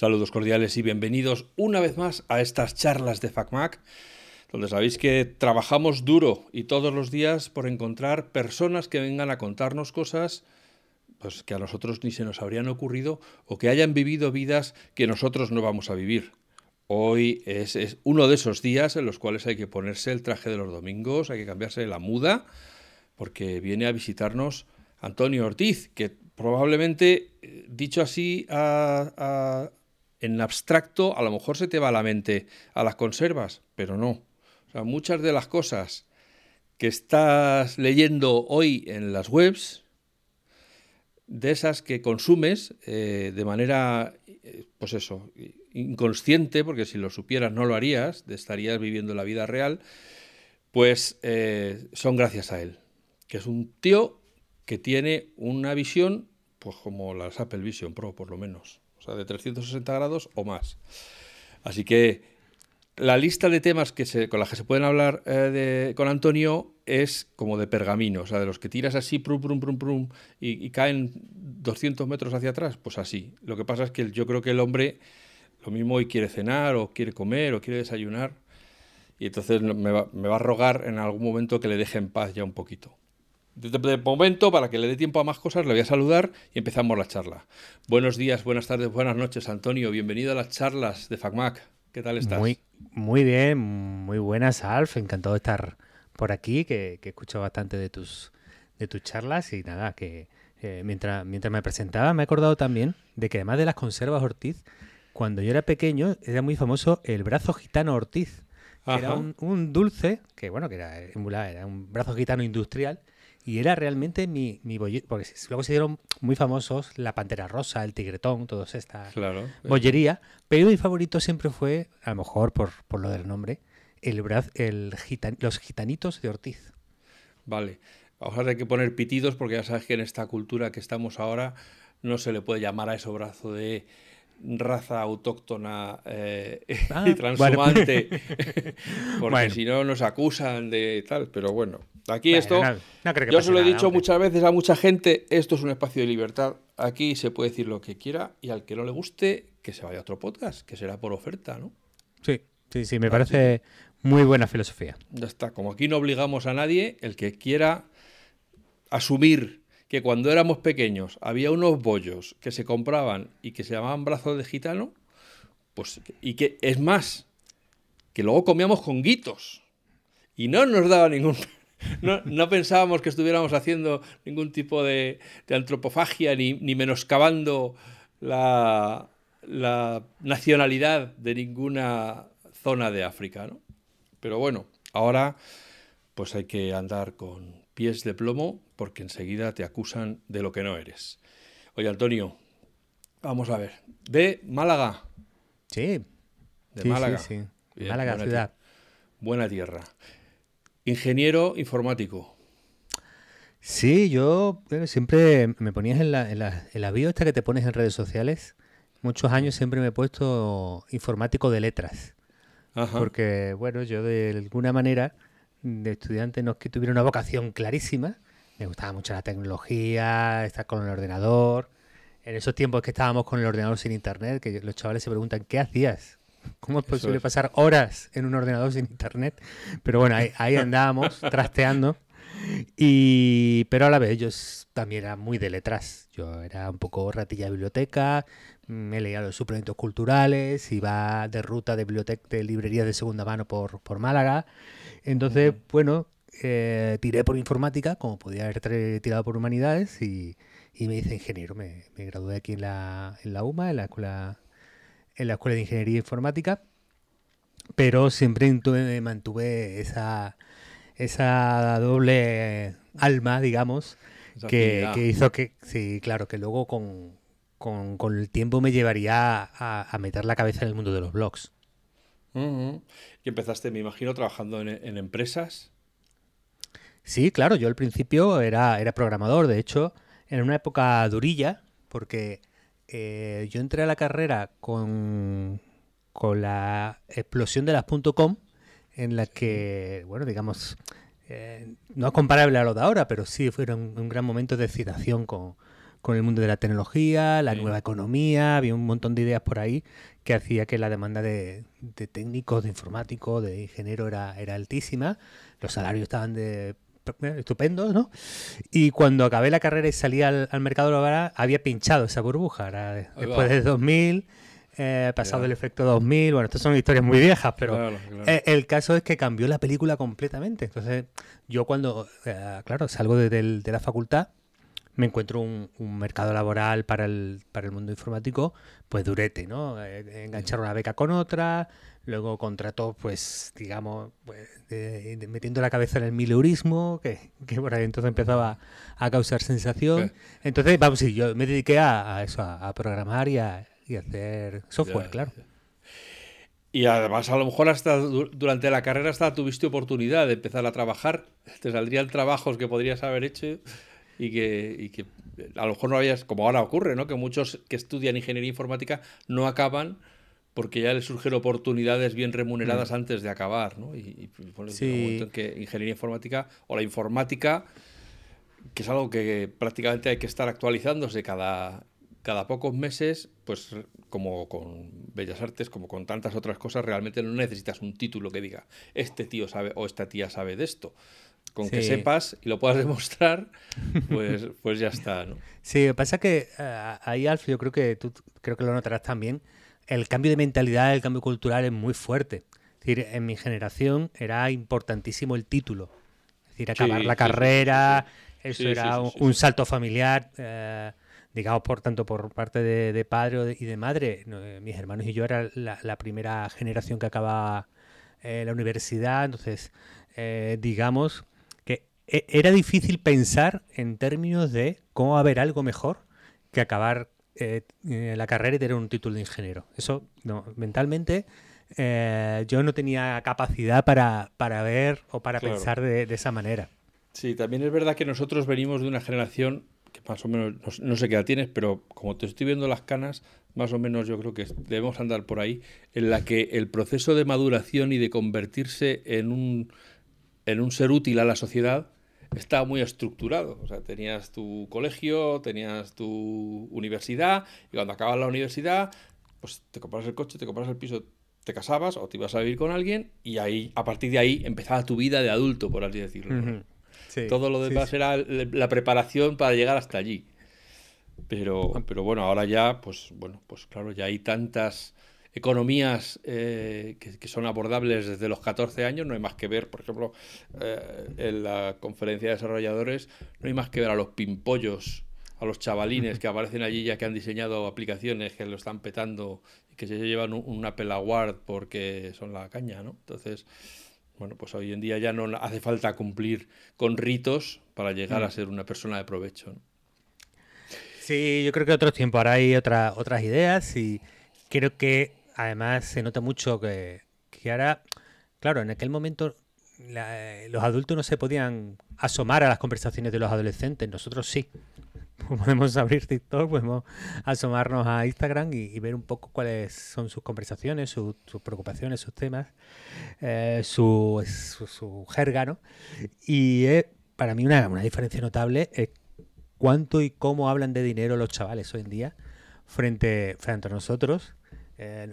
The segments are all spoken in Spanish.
Saludos cordiales y bienvenidos una vez más a estas charlas de FacMac, donde sabéis que trabajamos duro y todos los días por encontrar personas que vengan a contarnos cosas pues, que a nosotros ni se nos habrían ocurrido o que hayan vivido vidas que nosotros no vamos a vivir. Hoy es, uno de esos días en los cuales hay que ponerse el traje de los domingos, hay que cambiarse la muda, porque viene a visitarnos Antonio Ortiz, que probablemente, eh, dicho así a, en abstracto, a lo mejor se te va a la mente a las conservas, pero no. O sea, muchas de las cosas que estás leyendo hoy en las webs, de esas que consumes eh, de manera, eh, pues eso, inconsciente, porque si lo supieras no lo harías, estarías viviendo la vida real, pues eh, son gracias a él, que es un tío que tiene una visión, pues como las Apple Vision Pro, por lo menos, o sea, de 360 grados o más. Así que la lista de temas que se, con las que se pueden hablar eh, de, con Antonio es como de pergamino, o sea, de los que tiras así, prum, prum, prum, prum, y, y, caen 200 metros hacia atrás, pues así. Lo que pasa es que yo creo que el hombre lo mismo hoy quiere cenar, o quiere comer, o quiere desayunar, y entonces me va, me va a rogar en algún momento que le deje en paz ya un poquito. De momento, para que le dé tiempo a más cosas, le voy a saludar y empezamos la charla. Buenos días, buenas tardes, buenas noches, Antonio. Bienvenido a las charlas de FacMac. ¿Qué tal estás? Muy, muy bien, muy buenas, Alf. Encantado de estar por aquí, que, que he escuchado bastante de tus, de tus charlas y nada, que eh, mientras, mientras me presentaba me he acordado también de que además de las conservas Ortiz, cuando yo era pequeño era muy famoso el brazo gitano Ortiz. Que era un, un, dulce, que bueno, que era, era un brazo gitano industrial, y era realmente mi, mi bollito, porque luego se dieron muy famosos la Pantera Rosa, el Tigretón, todas estas claro. bollería, pero mi favorito siempre fue, a lo mejor por, por lo del nombre, el, el gitan, los gitanitos de Ortiz. Vale, ahora hay que poner pitidos porque ya sabes que en esta cultura que estamos ahora no se le puede llamar a ese brazo de raza autóctona eh, ah, y transhumante, bueno. porque bueno. si no nos acusan de tal, pero bueno, aquí bueno, esto, no, no yo se lo he nada, dicho hombre. muchas veces a mucha gente, esto es un espacio de libertad, aquí se puede decir lo que quiera y al que no le guste, que se vaya a otro podcast, que será por oferta, ¿no? Sí, sí, sí, me parece muy buena filosofía. Ya está, como aquí no obligamos a nadie, el que quiera asumir que cuando éramos pequeños había unos bollos que se compraban y que se llamaban brazos de gitano, pues, y que es más, que luego comíamos con guitos y no nos daba ningún... No, no pensábamos que estuviéramos haciendo ningún tipo de, de antropofagia ni, ni menoscabando la, la, nacionalidad de ninguna zona de África, ¿no? Pero bueno, ahora pues hay que andar con pies de plomo porque enseguida te acusan de lo que no eres. Oye, Antonio, vamos a ver. De Málaga. Sí. De sí, Málaga. Sí, sí. Bien, Málaga, buena ciudad. Buena tierra. Ingeniero informático. Sí, yo bueno, siempre me ponías en la, en, la, en la bio esta que te pones en redes sociales. Muchos años siempre me he puesto informático de letras. Ajá. Porque, bueno, yo de alguna manera de estudiante no es que tuviera una vocación clarísima. Me gustaba mucho la tecnología, estar con el ordenador. En esos tiempos que estábamos con el ordenador sin internet, que los chavales se preguntan, ¿qué hacías? ¿Cómo es posible es. pasar horas en un ordenador sin internet? Pero bueno, ahí, ahí andábamos trasteando. Y, pero a la vez yo también era muy de letras. Yo era un poco ratilla de biblioteca, me leía los suplementos culturales, iba de ruta de biblioteca, de librerías de segunda mano por, por Málaga. Entonces, uh -huh. bueno, eh, tiré por informática, como podía haber tirado por humanidades, y, y me hice ingeniero. Me, me, gradué aquí en la, en la UMA, en la escuela, en la escuela de ingeniería informática, pero siempre mantuve, mantuve esa, esa doble alma, digamos, que, que, hizo que, sí, claro, que luego con, con, con el tiempo me llevaría a, a, meter la cabeza en el mundo de los blogs. Uh -huh. Y empezaste, me imagino, trabajando en, en, empresas. Sí, claro, yo al principio era, era programador, de hecho, en una época durilla, porque eh, yo entré a la carrera con, con la explosión de las .com, en la que, bueno, digamos, eh, no es comparable a lo de ahora, pero sí fue un, un gran momento de excitación con, con el mundo de la tecnología, la nueva economía, había un montón de ideas por ahí que hacía que la demanda de, técnicos, de informáticos, de ingenieros era, era altísima, los salarios estaban de estupendos, ¿no? Y cuando acabé la carrera y salí al, mercado laboral, había pinchado esa burbuja. después de 2000, eh, pasado el efecto 2000, bueno, estas son historias muy viejas, pero eh, El, caso es que cambió la película completamente. Entonces, yo cuando, eh, claro, salgo de, la facultad, me encuentro un, mercado laboral para el, para el mundo informático, pues durete, ¿no? enganchar una beca con otra, luego contrató, pues, digamos, pues, metiendo la cabeza en el mileurismo, que, que por ahí entonces empezaba a causar sensación. Entonces, vamos, sí, yo me dediqué a, eso, a, programar y a, hacer software, claro. Y además, a lo mejor hasta durante la carrera hasta tuviste oportunidad de empezar a trabajar. Te saldrían trabajos que podrías haber hecho y que, y que a lo mejor no habías, como ahora ocurre, ¿no? Que muchos que estudian ingeniería informática no acaban porque ya les surgen oportunidades bien remuneradas mm. antes de acabar, ¿no? Y, y sí. que ingeniería informática o la informática, que es algo que prácticamente hay que estar actualizándose cada, cada pocos meses, pues como con Bellas Artes, como con tantas otras cosas, realmente no necesitas un título que diga, este tío sabe o esta tía sabe de esto. Con que sepas y lo puedas demostrar, pues, pues ya está, ¿no? Sí, pasa que eh, ahí, Alf, yo creo que tú creo que lo notarás también, el cambio de mentalidad, el cambio cultural es muy fuerte. Es decir, en mi generación era importantísimo el título. Es decir, acabar la carrera, eso era un, salto familiar, eh, digamos, por tanto, por parte de, padre y de madre. Eh, mis hermanos y yo era la, primera generación que acababa eh, la universidad, entonces, digamos que e, era difícil pensar en términos de cómo haber algo mejor que acabar eh, eh, la carrera y tener un título de ingeniero. Eso, no, mentalmente, eh, yo no tenía capacidad para, para ver o para pensar de, esa manera. Sí, también es verdad que nosotros venimos de una generación que más o menos, no, sé qué edad tienes, pero como te estoy viendo las canas, más o menos yo creo que debemos andar por ahí, en la que el proceso de maduración y de convertirse en un, en un ser útil a la sociedad estaba muy estructurado. O sea, tenías tu colegio, tenías tu universidad, y cuando acabas la universidad, pues te compras el coche, te compras el piso, te casabas o te ibas a vivir con alguien, y ahí, a partir de ahí, empezaba tu vida de adulto, por así decirlo. Todo lo demás era la preparación para llegar hasta allí. Pero, ah. pero bueno, ahora ya, pues bueno, pues claro, ya hay tantas economías eh, que, son abordables desde los 14 años, no hay más que ver, por ejemplo, eh, en la conferencia de desarrolladores, no hay más que ver a los pimpollos, a los chavalines que aparecen allí ya que han diseñado aplicaciones que lo están petando y que se llevan un, Apple Award porque son la caña, ¿no? Entonces, bueno, pues hoy en día ya no hace falta cumplir con ritos para llegar a mm. ser una persona de provecho. Sí, yo creo que otros tiempos ahora hay otra, otras ideas y creo que además se nota mucho que, ahora, claro, en aquel momento los adultos no se podían asomar a las conversaciones de los adolescentes, nosotros sí. Podemos abrir TikTok, podemos asomarnos a Instagram y, ver un poco cuáles son sus conversaciones, sus preocupaciones, sus temas, eh, su, su, jerga, ¿no? Y para mí una, una diferencia notable es cuánto y cómo hablan de dinero los chavales hoy en día frente, frente a nosotros eh,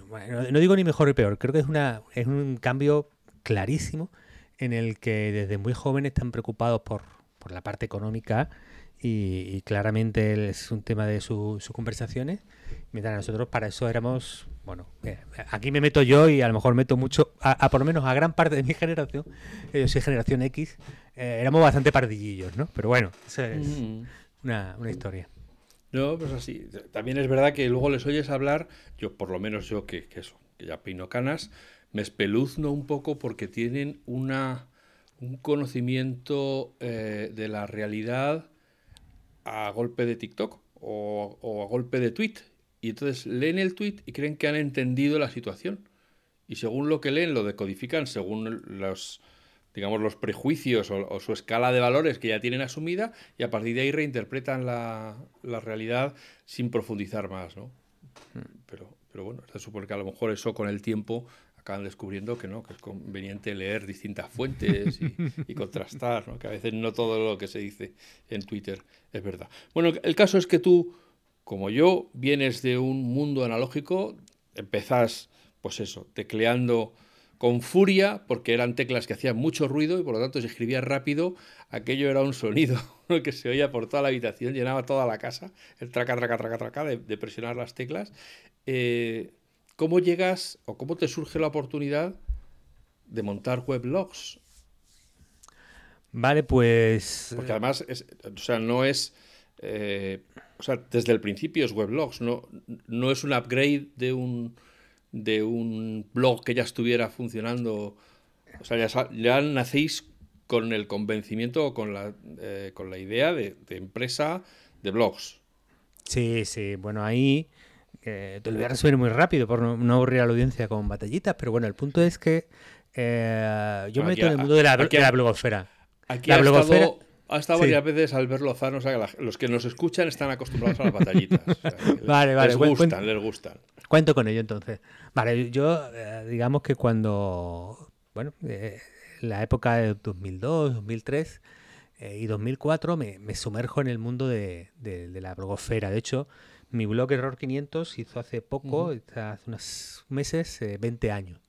no, digo ni mejor ni peor, creo que es, una, es un cambio clarísimo en el que desde muy jóvenes están preocupados por, la parte económica y, claramente es un tema de sus conversaciones, mientras nosotros para eso éramos, bueno, eh, aquí me meto yo y a lo mejor meto mucho, a, por lo menos a gran parte de mi generación, eh, yo soy generación X, éramos bastante pardillillos, ¿no? Pero bueno, eso es mm. una, una historia. No, pues así. También es verdad que luego les oyes hablar, yo por lo menos yo que, eso, que ya pino canas, me espeluzno un poco porque tienen una, un conocimiento eh, de la realidad a golpe de TikTok o, o, a golpe de tweet. Y entonces leen el tweet y creen que han entendido la situación. Y según lo que leen, lo decodifican según los, digamos, los prejuicios o, su escala de valores que ya tienen asumida y a partir de ahí reinterpretan la, realidad sin profundizar más, ¿no? Pero, pero bueno, se supone que a lo mejor eso con el tiempo acaban descubriendo que no, que es conveniente leer distintas fuentes y, contrastar, ¿no? que a veces no todo lo que se dice en Twitter es verdad. Bueno, el caso es que tú, como yo, vienes de un mundo analógico, empezás, pues eso, tecleando con furia, porque eran teclas que hacían mucho ruido y por lo tanto si escribías rápido, aquello era un sonido que se oía por toda la habitación, llenaba toda la casa, el traca, traca, traca, traca de, de presionar las teclas. Eh, ¿Cómo llegas o cómo te surge la oportunidad de montar weblogs? Vale, pues... Porque además, o sea, no es... Eh, o sea, desde el principio es weblogs, no, no es un upgrade de un, de un blog que ya estuviera funcionando. O sea, ya, nacéis con el convencimiento o con la, eh, con la idea de, empresa de blogs. Sí, sí. Bueno, ahí te lo voy a resumir muy rápido por no, aburrir a la audiencia con batallitas, pero bueno, el punto es que eh, yo me meto en el mundo de la, blogosfera. Aquí la ha Estado, ha estado varias veces Albert Lozano, o sea, que los que nos escuchan están acostumbrados a las batallitas. vale, vale. Les gustan, les gustan. Cuento con ello entonces. Vale, yo eh, digamos que cuando, bueno, eh, la época de 2002, 2003 y 2004 me, me, sumerjo en el mundo de, de, de la blogosfera. De hecho, mi blog Error 500 hizo hace poco, hace unos meses, 20 eh, años.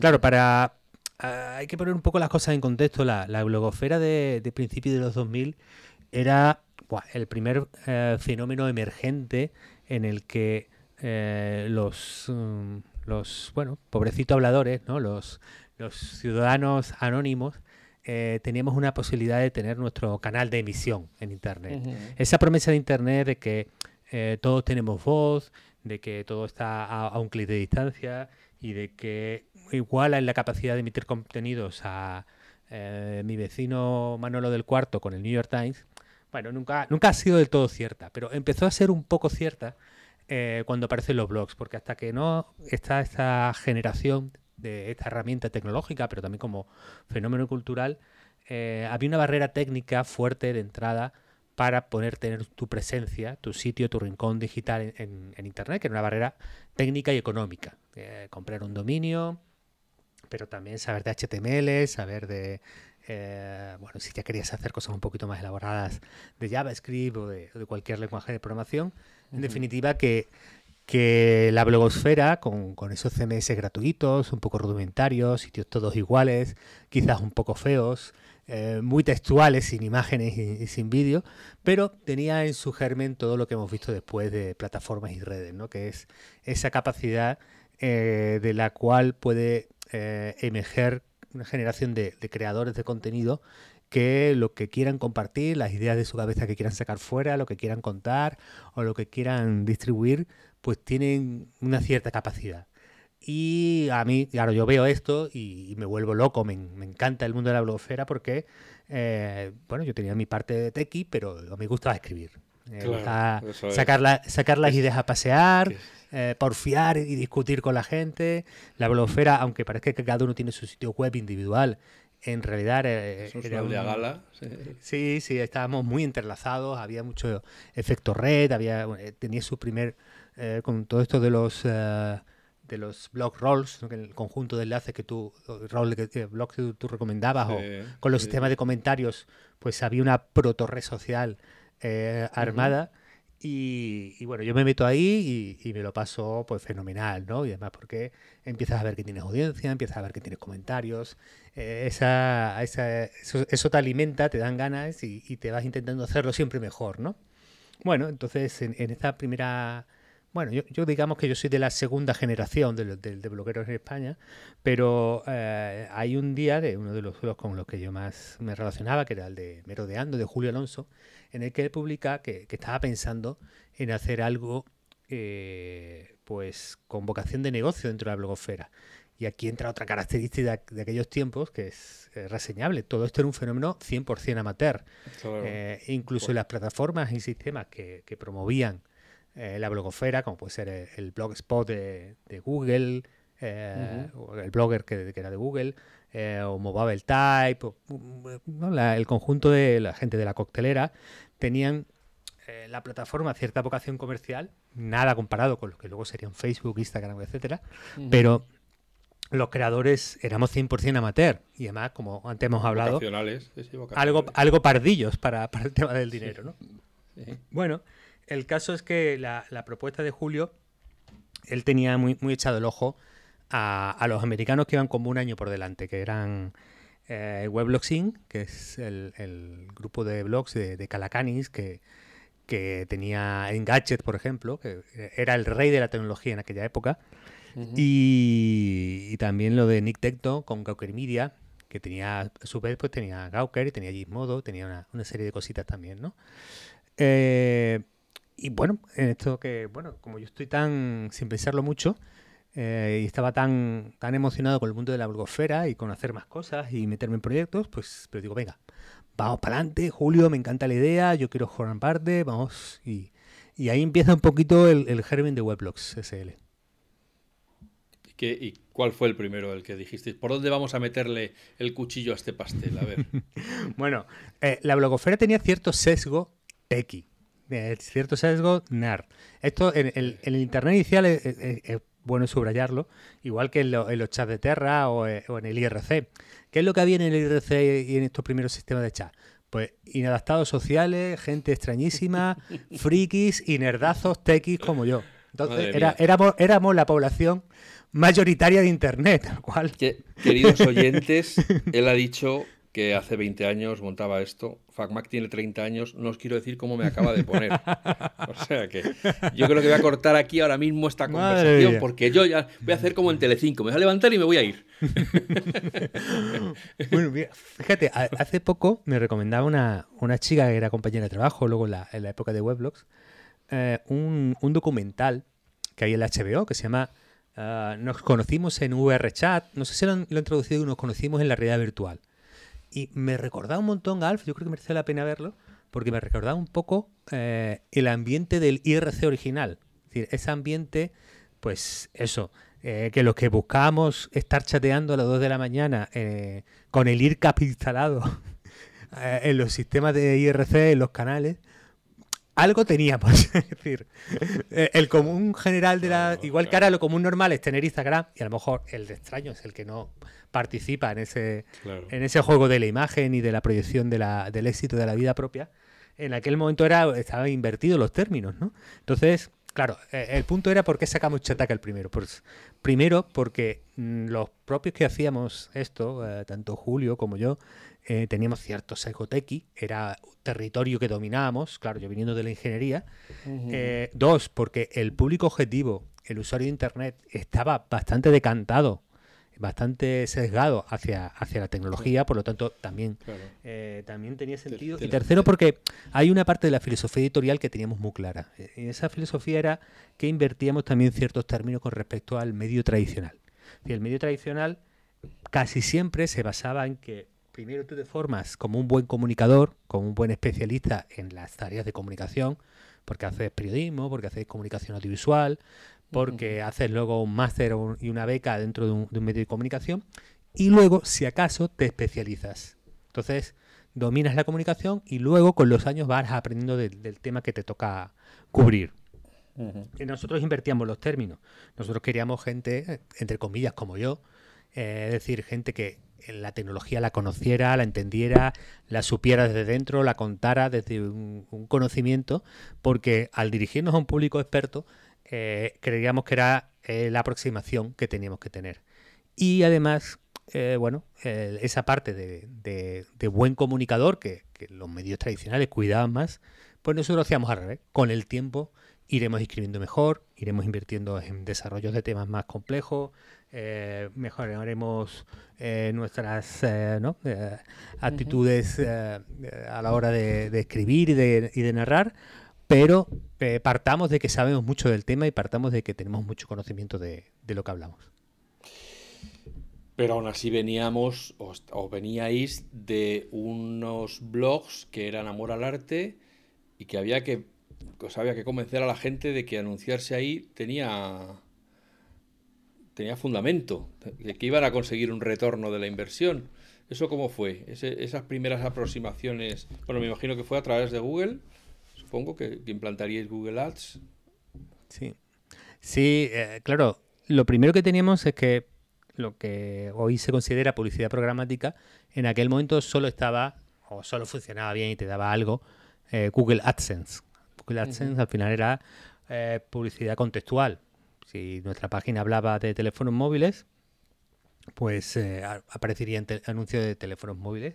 Claro, para hay que poner un poco las cosas en contexto. La, blogosfera de, de principios de los 2000 era el primer eh, fenómeno emergente en el que eh, los, mm, los, bueno, pobrecitos habladores, ¿no? los, los ciudadanos anónimos, teníamos una posibilidad de tener nuestro canal de emisión en Internet. Esa promesa de Internet de que eh, todos tenemos voz, de que todo está a, un clic de distancia y de que iguala en la capacidad de emitir contenidos a eh, mi vecino Manolo del Cuarto con el New York Times, bueno, nunca, nunca ha sido del todo cierta, pero empezó a ser un poco cierta eh, cuando aparecen los blogs, porque hasta que no está esta generación de esta herramienta tecnológica, pero también como fenómeno cultural, había una barrera técnica fuerte de entrada para poder tener tu presencia, tu sitio, tu rincón digital en, Internet, que era una barrera técnica y económica. Eh, comprar un dominio, pero también saber de HTML, saber de, eh, bueno, si ya querías hacer cosas un poquito más elaboradas de JavaScript o de, cualquier lenguaje de programación. En definitiva, que, que la blogosfera, con, con, esos CMS gratuitos, un poco rudimentarios, sitios todos iguales, quizás un poco feos, eh, muy textuales, sin imágenes y, sin vídeo, pero tenía en su germen todo lo que hemos visto después de plataformas y redes, ¿no? que es esa capacidad eh, de la cual puede eh, emerger una generación de, creadores de contenido que lo que quieran compartir, las ideas de su cabeza que quieran sacar fuera, lo que quieran contar o lo que quieran distribuir, pues tienen una cierta capacidad. Y a mí, claro, yo veo esto y, me vuelvo loco, me, encanta el mundo de la blogosfera porque, eh, bueno, yo tenía mi parte de tequi, pero me gustaba escribir. Sacar, sacar las ideas a pasear, eh, porfiar y discutir con la gente. La blogosfera, aunque parezca que cada uno tiene su sitio web individual, en realidad eh, era una gala. Sí. sí. estábamos muy entrelazados, había mucho efecto red, había tenía su primer, con todo esto de los de los blog rolls, el conjunto de enlaces que tú, que, blog que tú, recomendabas, o con los sistemas de comentarios, pues había una proto red social eh, armada. y, bueno, yo me meto ahí y, me lo paso pues fenomenal, ¿no? Y además porque empiezas a ver que tienes audiencia, empiezas a ver que tienes comentarios, eh, esa, esa, eso, te alimenta, te dan ganas y, te vas intentando hacerlo siempre mejor, ¿no? Bueno, entonces en, en esta primera bueno, yo, digamos que yo soy de la segunda generación de, blogueros en España, pero eh, hay un día de uno de los juegos con los que yo más me relacionaba, que era el de Merodeando, de Julio Alonso, en el que él publica que, estaba pensando en hacer algo eh, pues con vocación de negocio dentro de la blogosfera. Y aquí entra otra característica de, aquellos tiempos que es reseñable. Todo esto era un fenómeno 100% amateur. Eh, incluso las plataformas y sistemas que promovían eh, la blogosfera, como puede ser el, blogspot de, de Google, eh, o el blogger que, era de Google, eh, o Mobile Type, el conjunto de la gente de la coctelera, tenían la plataforma cierta vocación comercial, nada comparado con lo que luego serían Facebook, Instagram, etcétera, pero los creadores éramos 100% amateur y además, como antes hemos hablado, Vocacionales, sí, sí, algo, algo pardillos para, para el tema del dinero, ¿no? Sí. Bueno, el caso es que la, la propuesta de Julio, él tenía muy, muy echado el ojo a, a los americanos que iban como un año por delante, que eran eh, Weblogs Inc., que es el, el grupo de blogs de, de Calacanis, que, que tenía Engadget, por ejemplo, que era el rey de la tecnología en aquella época, y, y también lo de Nick Tecton con Gawker Media, que tenía, a su vez, pues tenía Gawker, tenía Gizmodo, tenía una, una serie de cositas también, ¿no? Eh, y bueno, en esto que, bueno, como yo estoy tan, sin pensarlo mucho, eh, y estaba tan, tan emocionado con el mundo de la blogosfera y con hacer más cosas y meterme en proyectos, pues, pero digo, venga, vamos para adelante, Julio, me encanta la idea, yo quiero formar parte, vamos, y, y ahí empieza un poquito el, el germen de Weblogs SL. ¿Y, qué- y cuál fue el primero el que dijisteis? ¿Por dónde vamos a meterle el cuchillo a este pastel? A ver. Bueno, eh, la blogosfera tenía cierto sesgo tequi, eh, cierto sesgo nerd. Esto en, el- en el internet inicial es, es- es bueno subrayarlo, igual que en, lo- en los chats de Terra o, eh, o en el IRC. ¿Qué es lo que había en el IRC y en estos primeros sistemas de chat? Pues inadaptados sociales, gente extrañísima, frikis y nerdazos tequis como yo. Entonces era- éramos, éramos la población mayoritaria de internet, cual Que- queridos oyentes, él ha dicho que hace 20 años montaba esto. FacMac tiene 30 años. No os quiero decir cómo me acaba de poner. O sea que yo creo que voy a cortar aquí ahora mismo esta conversación porque yo ya voy a hacer como en Telecinco. Me voy a levantar y me voy a ir. Bueno, mira, fíjate, ha- hace poco me recomendaba una, una chica que era compañera de trabajo, luego en la, en la época de Weblogs, eh, un, un documental que hay en la HBO que se llama ah, Nos conocimos en VRChat, no sé si lo han, lo han traducido y nos conocimos en la realidad virtual. Y me recordaba un montón, Alf, yo creo que merece la pena verlo, porque me recordaba un poco eh, el ambiente del IRC original. Es decir, ese ambiente, pues eso, eh, que los que buscábamos estar chateando a las 2 de la mañana eh, con el IRCAP instalado eh, en los sistemas de IRC, en los canales, algo teníamos. es decir, el común general de la. Claro, igual que ahora lo común normal es tener Instagram, y a lo mejor el de extraño es el que no participa en ese, Claro. en ese juego de la imagen y de la proyección de la- del éxito de la vida propia, en aquel momento era estaban invertidos los términos, ¿no? Entonces, claro, eh, el punto era por qué sacamos Chataca el primero. Pues, primero, porque mm, los propios que hacíamos esto, eh, tanto Julio como yo, eh, teníamos cierto sesgo tequi, era territorio que dominábamos, claro, yo viniendo de la ingeniería. Eh, dos, porque el público objetivo, el usuario de Internet, estaba bastante decantado, bastante sesgado hacia, hacia la tecnología, por lo tanto también, Claro. eh, también tenía sentido. Ter- Y tercero, porque hay una parte de la filosofía editorial que teníamos muy clara. Eh, Y esa filosofía era que invertíamos también ciertos términos con respecto al medio tradicional. Y el medio tradicional casi siempre se basaba en que primero tú te formas como un buen comunicador, como un buen especialista en las tareas de comunicación, porque haces periodismo, porque haces comunicación audiovisual, porque haces luego un máster un- y una beca dentro de un, de un medio de comunicación, y luego, si acaso, te especializas. Entonces, dominas la comunicación y luego con los años vas aprendiendo del- del tema que te toca cubrir. Y nosotros invertíamos los términos. Nosotros queríamos gente, entre comillas, como yo, eh, es decir, gente que la tecnología la conociera, la entendiera, la supiera desde dentro, la contara desde un, un conocimiento, porque al dirigirnos a un público experto, eh, creíamos que era eh, la aproximación que teníamos que tener. Y además, eh, bueno, esa parte de, de- de buen comunicador, que, que los medios tradicionales cuidaban más, pues nosotros hacíamos al revés. Con el tiempo iremos escribiendo mejor, iremos invirtiendo en desarrollos de temas más complejos, mejoraremos nuestras ¿no? Actitudes a la hora de, de escribir y de, y de narrar, pero eh, partamos de que sabemos mucho del tema y partamos de que tenemos mucho conocimiento de, lo que hablamos. Pero aún así veníamos, o, veníais de unos blogs que eran amor al arte y que había que, pues había que convencer a la gente de que anunciarse ahí tenía, tenía fundamento, de que iban a conseguir un retorno de la inversión. ¿Eso cómo fue? Esas primeras aproximaciones, bueno, me imagino que fue a través de Google, supongo que, que implantaríais Google Ads. Sí, sí eh, claro, lo primero que teníamos es que lo que hoy se considera publicidad programática, en aquel momento solo estaba o solo funcionaba bien y te daba algo eh, Google AdSense. Google AdSense al final era eh, publicidad contextual. Si nuestra página hablaba de teléfonos móviles, pues eh, aparecería en anuncio de teléfonos móviles.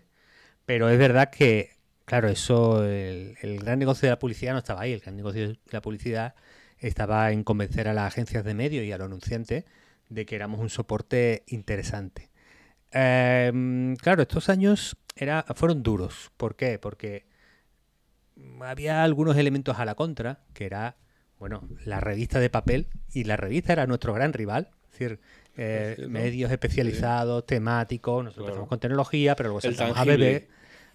Pero es verdad que, claro, eso, el, el, gran negocio de la publicidad no estaba ahí. El gran negocio de la publicidad estaba en convencer a las agencias de medios y a los anunciantes de que éramos un soporte interesante. Em, claro, estos años era, fueron duros. ¿Por qué? Porque había algunos elementos a la contra, que era, bueno, la revista de papel, y la revista era nuestro gran rival. Es decir, eh, medios especializados, temáticos, nosotros empezamos con tecnología, pero luego saltamos a bebé,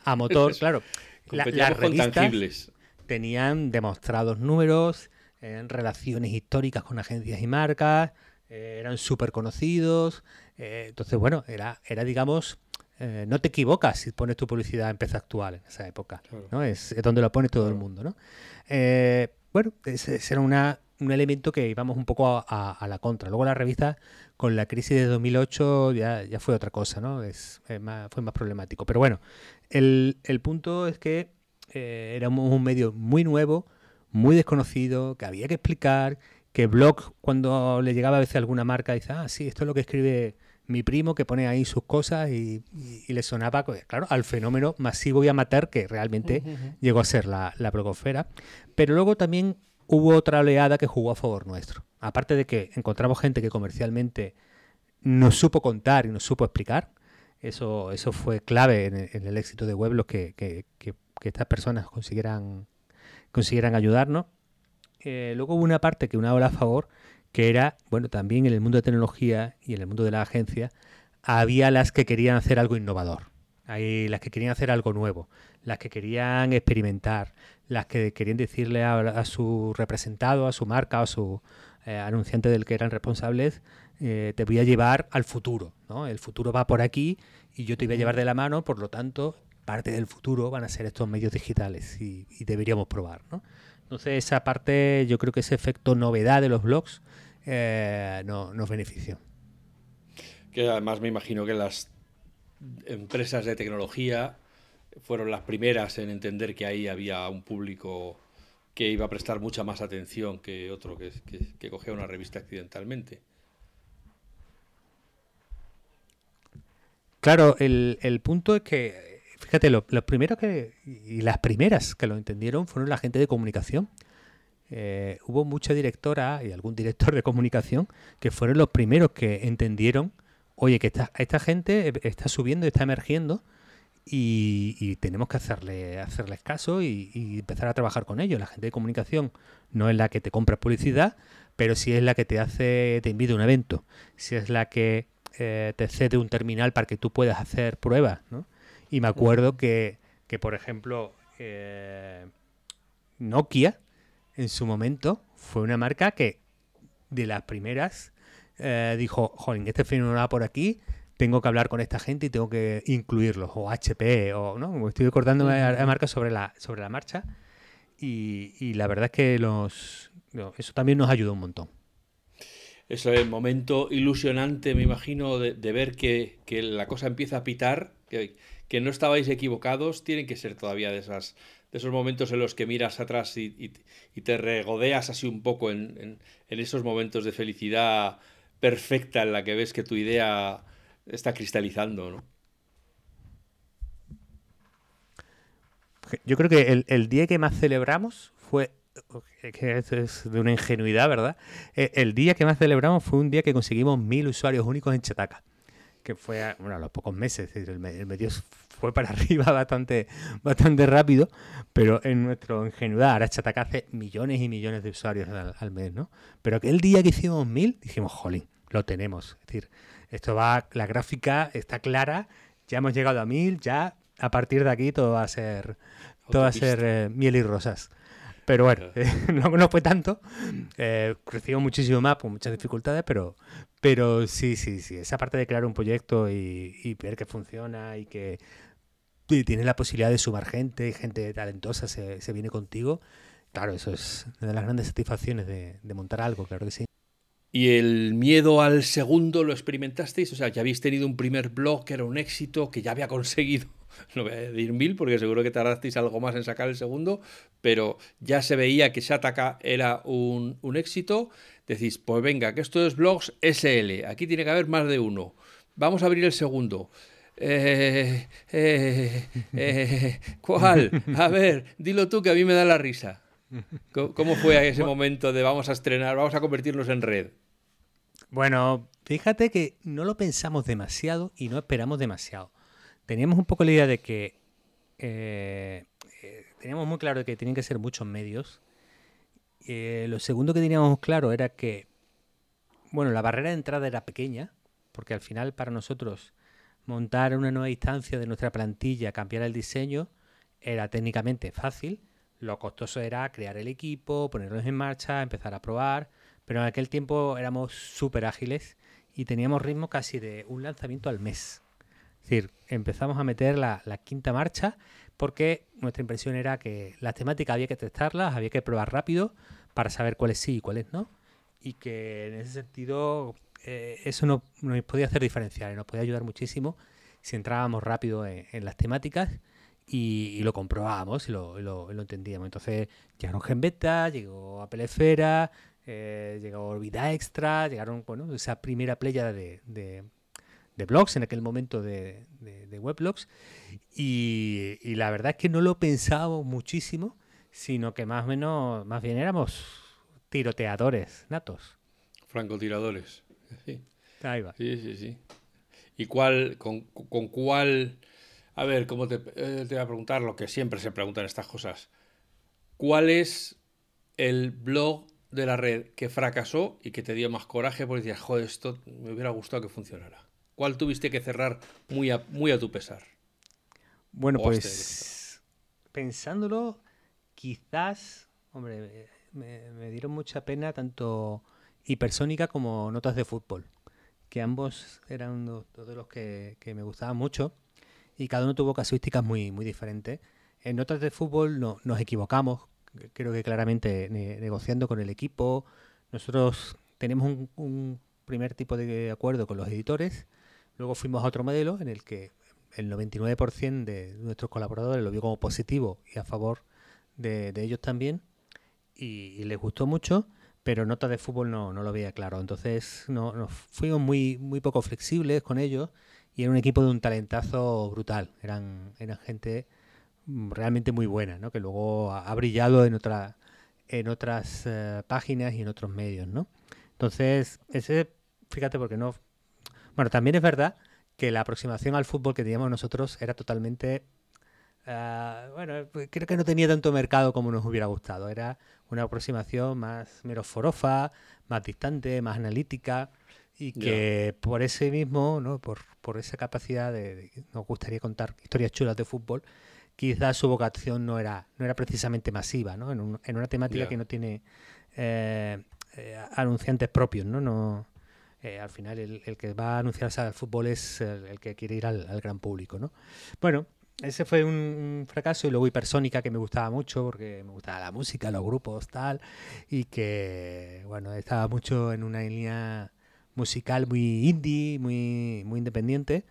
a motor, claro. las revistas tenían demostrados números, en relaciones históricas con agencias y marcas, eh, eran súper conocidos. Eh, entonces, bueno, era, era digamos, eh, no te equivocas si pones tu publicidad en pez actual en esa época. ¿no? Es, donde lo pone todo el mundo. ¿no? bueno, ese, era una, un elemento que íbamos un poco a, la contra. Luego la revista, con la crisis de 2008, ya, ya fue otra cosa, ¿no? Es, más, fue más problemático. Pero bueno, el, el punto es que éramos un medio muy nuevo, muy desconocido, que había que explicar, que blog, cuando le llegaba a veces alguna marca, dice, ah, sí, esto es lo que escribe mi primo, que pone ahí sus cosas y, le sonaba, pues, claro, al fenómeno masivo y amateur que realmente llegó a ser la, la blogosfera. Pero luego también hubo otra oleada que jugó a favor nuestro. Aparte de que encontramos gente que comercialmente nos supo contar y nos supo explicar, eso, eso fue clave en el, éxito de Weblos que, que, que, que estas personas consiguieran consiguieran ayudarnos. Eh, luego hubo una parte que una ola a favor, que era, bueno, también en el mundo de tecnología y en el mundo de la agencia, había las que querían hacer algo innovador. Hay las que querían hacer algo nuevo, las que querían experimentar, las que querían decirle a, su representado, a su marca, a su eh, anunciante del que eran responsables, eh, te voy a llevar al futuro. ¿no? El futuro va por aquí y yo te voy a llevar de la mano, por lo tanto, parte del futuro van a ser estos medios digitales y, deberíamos probar. ¿no? Entonces esa parte, yo creo que ese efecto novedad de los blogs eh, no, nos benefició. Que además me imagino que las empresas de tecnología fueron las primeras en entender que ahí había un público que iba a prestar mucha más atención que otro que, que cogía una revista accidentalmente. Claro, el, el punto es que Fíjate, los primeros que, y las primeras que lo entendieron fueron la gente de comunicación. Eh, hubo mucha directora y algún director de comunicación que fueron los primeros que entendieron, oye, que esta, esta gente está subiendo, está emergiendo y, tenemos que hacerle, hacerles caso y, empezar a trabajar con ellos. La gente de comunicación no es la que te compra publicidad, pero sí es la que te hace, te invita un evento, si es la que eh, te cede un terminal para que tú puedas hacer pruebas, ¿no? Y me acuerdo que, por ejemplo, eh, Nokia en su momento fue una marca que de las primeras eh, dijo, joder, este fenómeno va por aquí, tengo que hablar con esta gente y tengo que incluirlos, o HP, o no, estoy recordando a, marcas sobre la, sobre la marcha. Y, la verdad es que los, eso también nos ayudó un montón. Es el momento ilusionante, me imagino, de, ver que, que, la cosa empieza a pitar, que, que no estabais equivocados, tienen que ser todavía de, esas, de esos momentos en los que miras atrás y, te regodeas así un poco en, esos momentos de felicidad perfecta en la que ves que tu idea está cristalizando, ¿no? Yo creo que el, día que más celebramos fue que es de una ingenuidad, ¿verdad? E, el día que más celebramos fue un día que conseguimos mil usuarios únicos en Chataca que fue bueno, a los pocos meses, el, medio fue para arriba bastante, bastante rápido, pero en nuestra ingenuidad, ahora Chataca hace millones y millones de usuarios al, mes, ¿no? Pero aquel día que hicimos mil, dijimos, jolín, lo tenemos. Es decir, esto va, la gráfica está clara, ya hemos llegado a mil, ya a partir de aquí todo va a ser, todo va a ser eh, miel y rosas. Pero bueno, no, fue tanto. Eh, crecimos muchísimo más con muchas dificultades, pero, pero sí, sí, sí. Esa parte de crear un proyecto y, ver que funciona y que tienes la posibilidad de sumar gente, gente talentosa se, se, viene contigo. Claro, eso es una de las grandes satisfacciones de, montar algo, claro que sí. ¿Y el miedo al segundo lo experimentasteis? O sea, ya habéis tenido un primer blog que era un éxito, que ya había conseguido, no voy a decir mil, porque seguro que tardasteis algo más en sacar el segundo, pero ya se veía que Shataka era un, un éxito. Decís, pues venga, que esto es blogs SL, aquí tiene que haber más de uno. Vamos a abrir el segundo. Eh, eh, eh, ¿Cuál? A ver, dilo tú que a mí me da la risa. ¿Cómo fue ese momento de vamos a estrenar, vamos a convertirnos en red? Bueno, fíjate que no lo pensamos demasiado y no esperamos demasiado. Teníamos un poco la idea de que eh, eh, teníamos muy claro que tenían que ser muchos medios. Eh, lo segundo que teníamos claro era que, bueno, la barrera de entrada era pequeña, porque al final para nosotros montar una nueva instancia de nuestra plantilla, cambiar el diseño, era técnicamente fácil. Lo costoso era crear el equipo, ponerlos en marcha, empezar a probar. Pero en aquel tiempo éramos súper ágiles y teníamos ritmo casi de un lanzamiento al mes. Es decir, empezamos a meter la, quinta marcha porque nuestra impresión era que las temáticas había que testarlas, había que probar rápido para saber cuáles sí y cuáles no. Y que en ese sentido eh, eso nos, podía hacer diferenciar y nos podía ayudar muchísimo si entrábamos rápido en, las temáticas y, lo comprobábamos y lo, entendíamos. Entonces llegaron Gen Beta, llegó Apple Esfera, eh, llegó Orbita Extra, llegaron, bueno, esa primera playa de, blogs en aquel momento de, de weblogs. Y, y, la verdad es que no lo pensábamos muchísimo, sino que más o menos, más bien éramos tiroteadores natos. Francotiradores. Sí. Ahí va. Sí, sí, sí. ¿Y cuál, con, con cuál, a ver, cómo te, eh, te voy a preguntar lo que siempre se preguntan estas cosas? ¿Cuál es el blog de la red que fracasó y que te dio más coraje porque decías, joder, esto me hubiera gustado que funcionara? ¿Cuál tuviste que cerrar muy a, muy a tu pesar? Bueno, pues pensándolo, quizás, hombre, me, dieron mucha pena tanto Hipersónica como Notas de Fútbol, que ambos eran dos de los que, me gustaban mucho y cada uno tuvo casuísticas muy, muy diferentes. En Notas de Fútbol no, nos equivocamos, creo que claramente negociando con el equipo. Nosotros tenemos un, primer tipo de acuerdo con los editores, luego fuimos a otro modelo en el que el 99% de nuestros colaboradores lo vio como positivo y a favor de, ellos también y, les gustó mucho, pero Notas de Fútbol no, lo veía claro. Entonces no, fuimos muy, muy poco flexibles con ellos y era un equipo de un talentazo brutal. Eran, eran gente realmente muy buena, ¿no? que luego ha, brillado en, otra, en otras eh, páginas y en otros medios. ¿no? Entonces, ese, fíjate, porque no... Bueno, también es verdad que la aproximación al fútbol que teníamos nosotros era totalmente... Uh, bueno, creo que no tenía tanto mercado como nos hubiera gustado. Era una aproximación más meroforofa, más distante, más analítica y que por ese mismo, ¿no? por, por esa capacidad de, nos gustaría contar historias chulas de fútbol, quizás su vocación no era, no era precisamente masiva, ¿no? En, una temática que no tiene eh, eh, anunciantes propios, ¿no? no eh, al final el, que va a anunciarse al fútbol es el, que quiere ir al, gran público, ¿no? Bueno, ese fue un, fracaso y luego Hipersónica que me gustaba mucho porque me gustaba la música, los grupos, tal, y que, bueno, estaba mucho en una línea musical muy indie, muy, muy independiente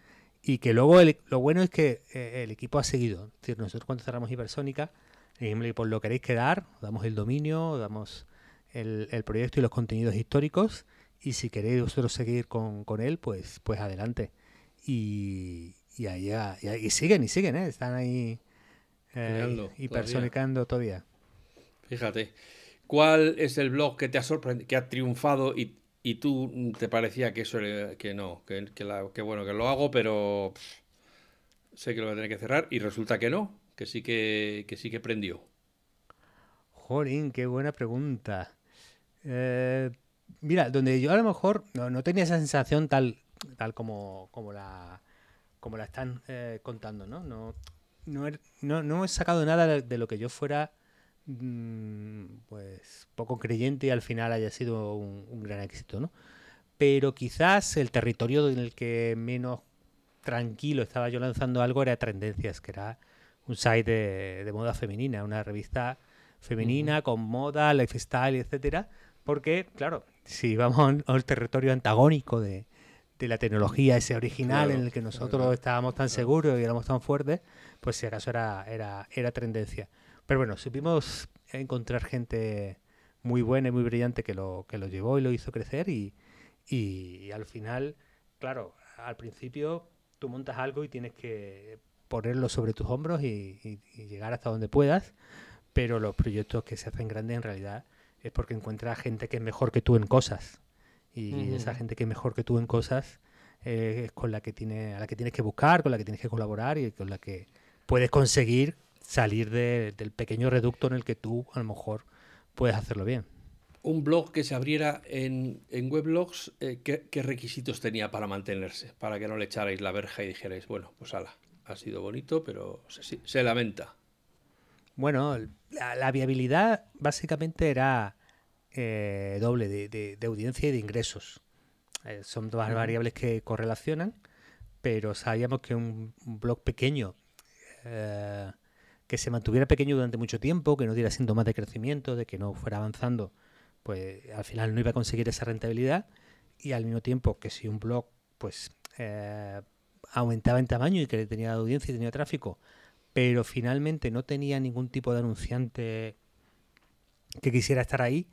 y que luego lo bueno es que eh, el equipo ha seguido. Es decir, nosotros cuando cerramos Hipersónica, por pues lo queréis quedar, damos el dominio, damos el, proyecto y los contenidos históricos. Y si queréis vosotros seguir con, él, pues, pues adelante. Y, y ahí, y, siguen y siguen, ¿eh? están ahí eh, hipersonicando todavía. Fíjate, ¿cuál es el blog que te ha sorprendido, que ha triunfado y, y tú te parecía que eso que no, que, que, bueno, que lo hago, pero sé que lo voy a tener que cerrar y resulta que no, que sí que, sí que prendió. Jolín, qué buena pregunta. Eh, mira, donde yo a lo mejor no, tenía esa sensación tal, tal como, como la como la están eh, contando, ¿no? No, no, no, no he sacado nada de lo que yo fuera Mm, pues poco creyente y al final haya sido un, gran éxito, ¿no? Pero quizás el territorio en el que menos tranquilo estaba yo lanzando algo era Tendencias, que era un site de, moda femenina, una revista femenina con moda, lifestyle, etcétera, porque, claro, si vamos al territorio antagónico de, la tecnología, ese original en el que nosotros estábamos tan seguros y éramos tan fuertes, pues si acaso era, era, era tendencia. Pero bueno, supimos encontrar gente muy buena y muy brillante que lo, que lo llevó y lo hizo crecer y, y al final, claro, al principio tú montas algo y tienes que ponerlo sobre tus hombros y, llegar hasta donde puedas, pero los proyectos que se hacen grandes en realidad es porque encuentras gente que es mejor que tú en cosas. Y esa gente que es mejor que tú en cosas eh, es con la que tiene, a la que tienes que buscar, con la que tienes que colaborar y con la que puedes conseguir salir del pequeño reducto en el que tú a lo mejor puedes hacerlo bien. Un blog que se abriera en, en weblogs, eh, ¿qué, requisitos tenía para mantenerse? Para que no le echarais la verja y dijerais, bueno, pues ala, ha sido bonito, pero se, lamenta. Bueno, la, viabilidad básicamente era eh, doble de, audiencia y de ingresos. Eh, son dos variables que correlacionan, pero sabíamos que un, blog pequeño que se mantuviera pequeño durante mucho tiempo, que no diera síntomas de crecimiento, de que no fuera avanzando, pues al final no iba a conseguir esa rentabilidad y al mismo tiempo que si un blog pues eh, aumentaba en tamaño y que tenía audiencia y tenía tráfico, pero finalmente no tenía ningún tipo de anunciante que quisiera estar ahí,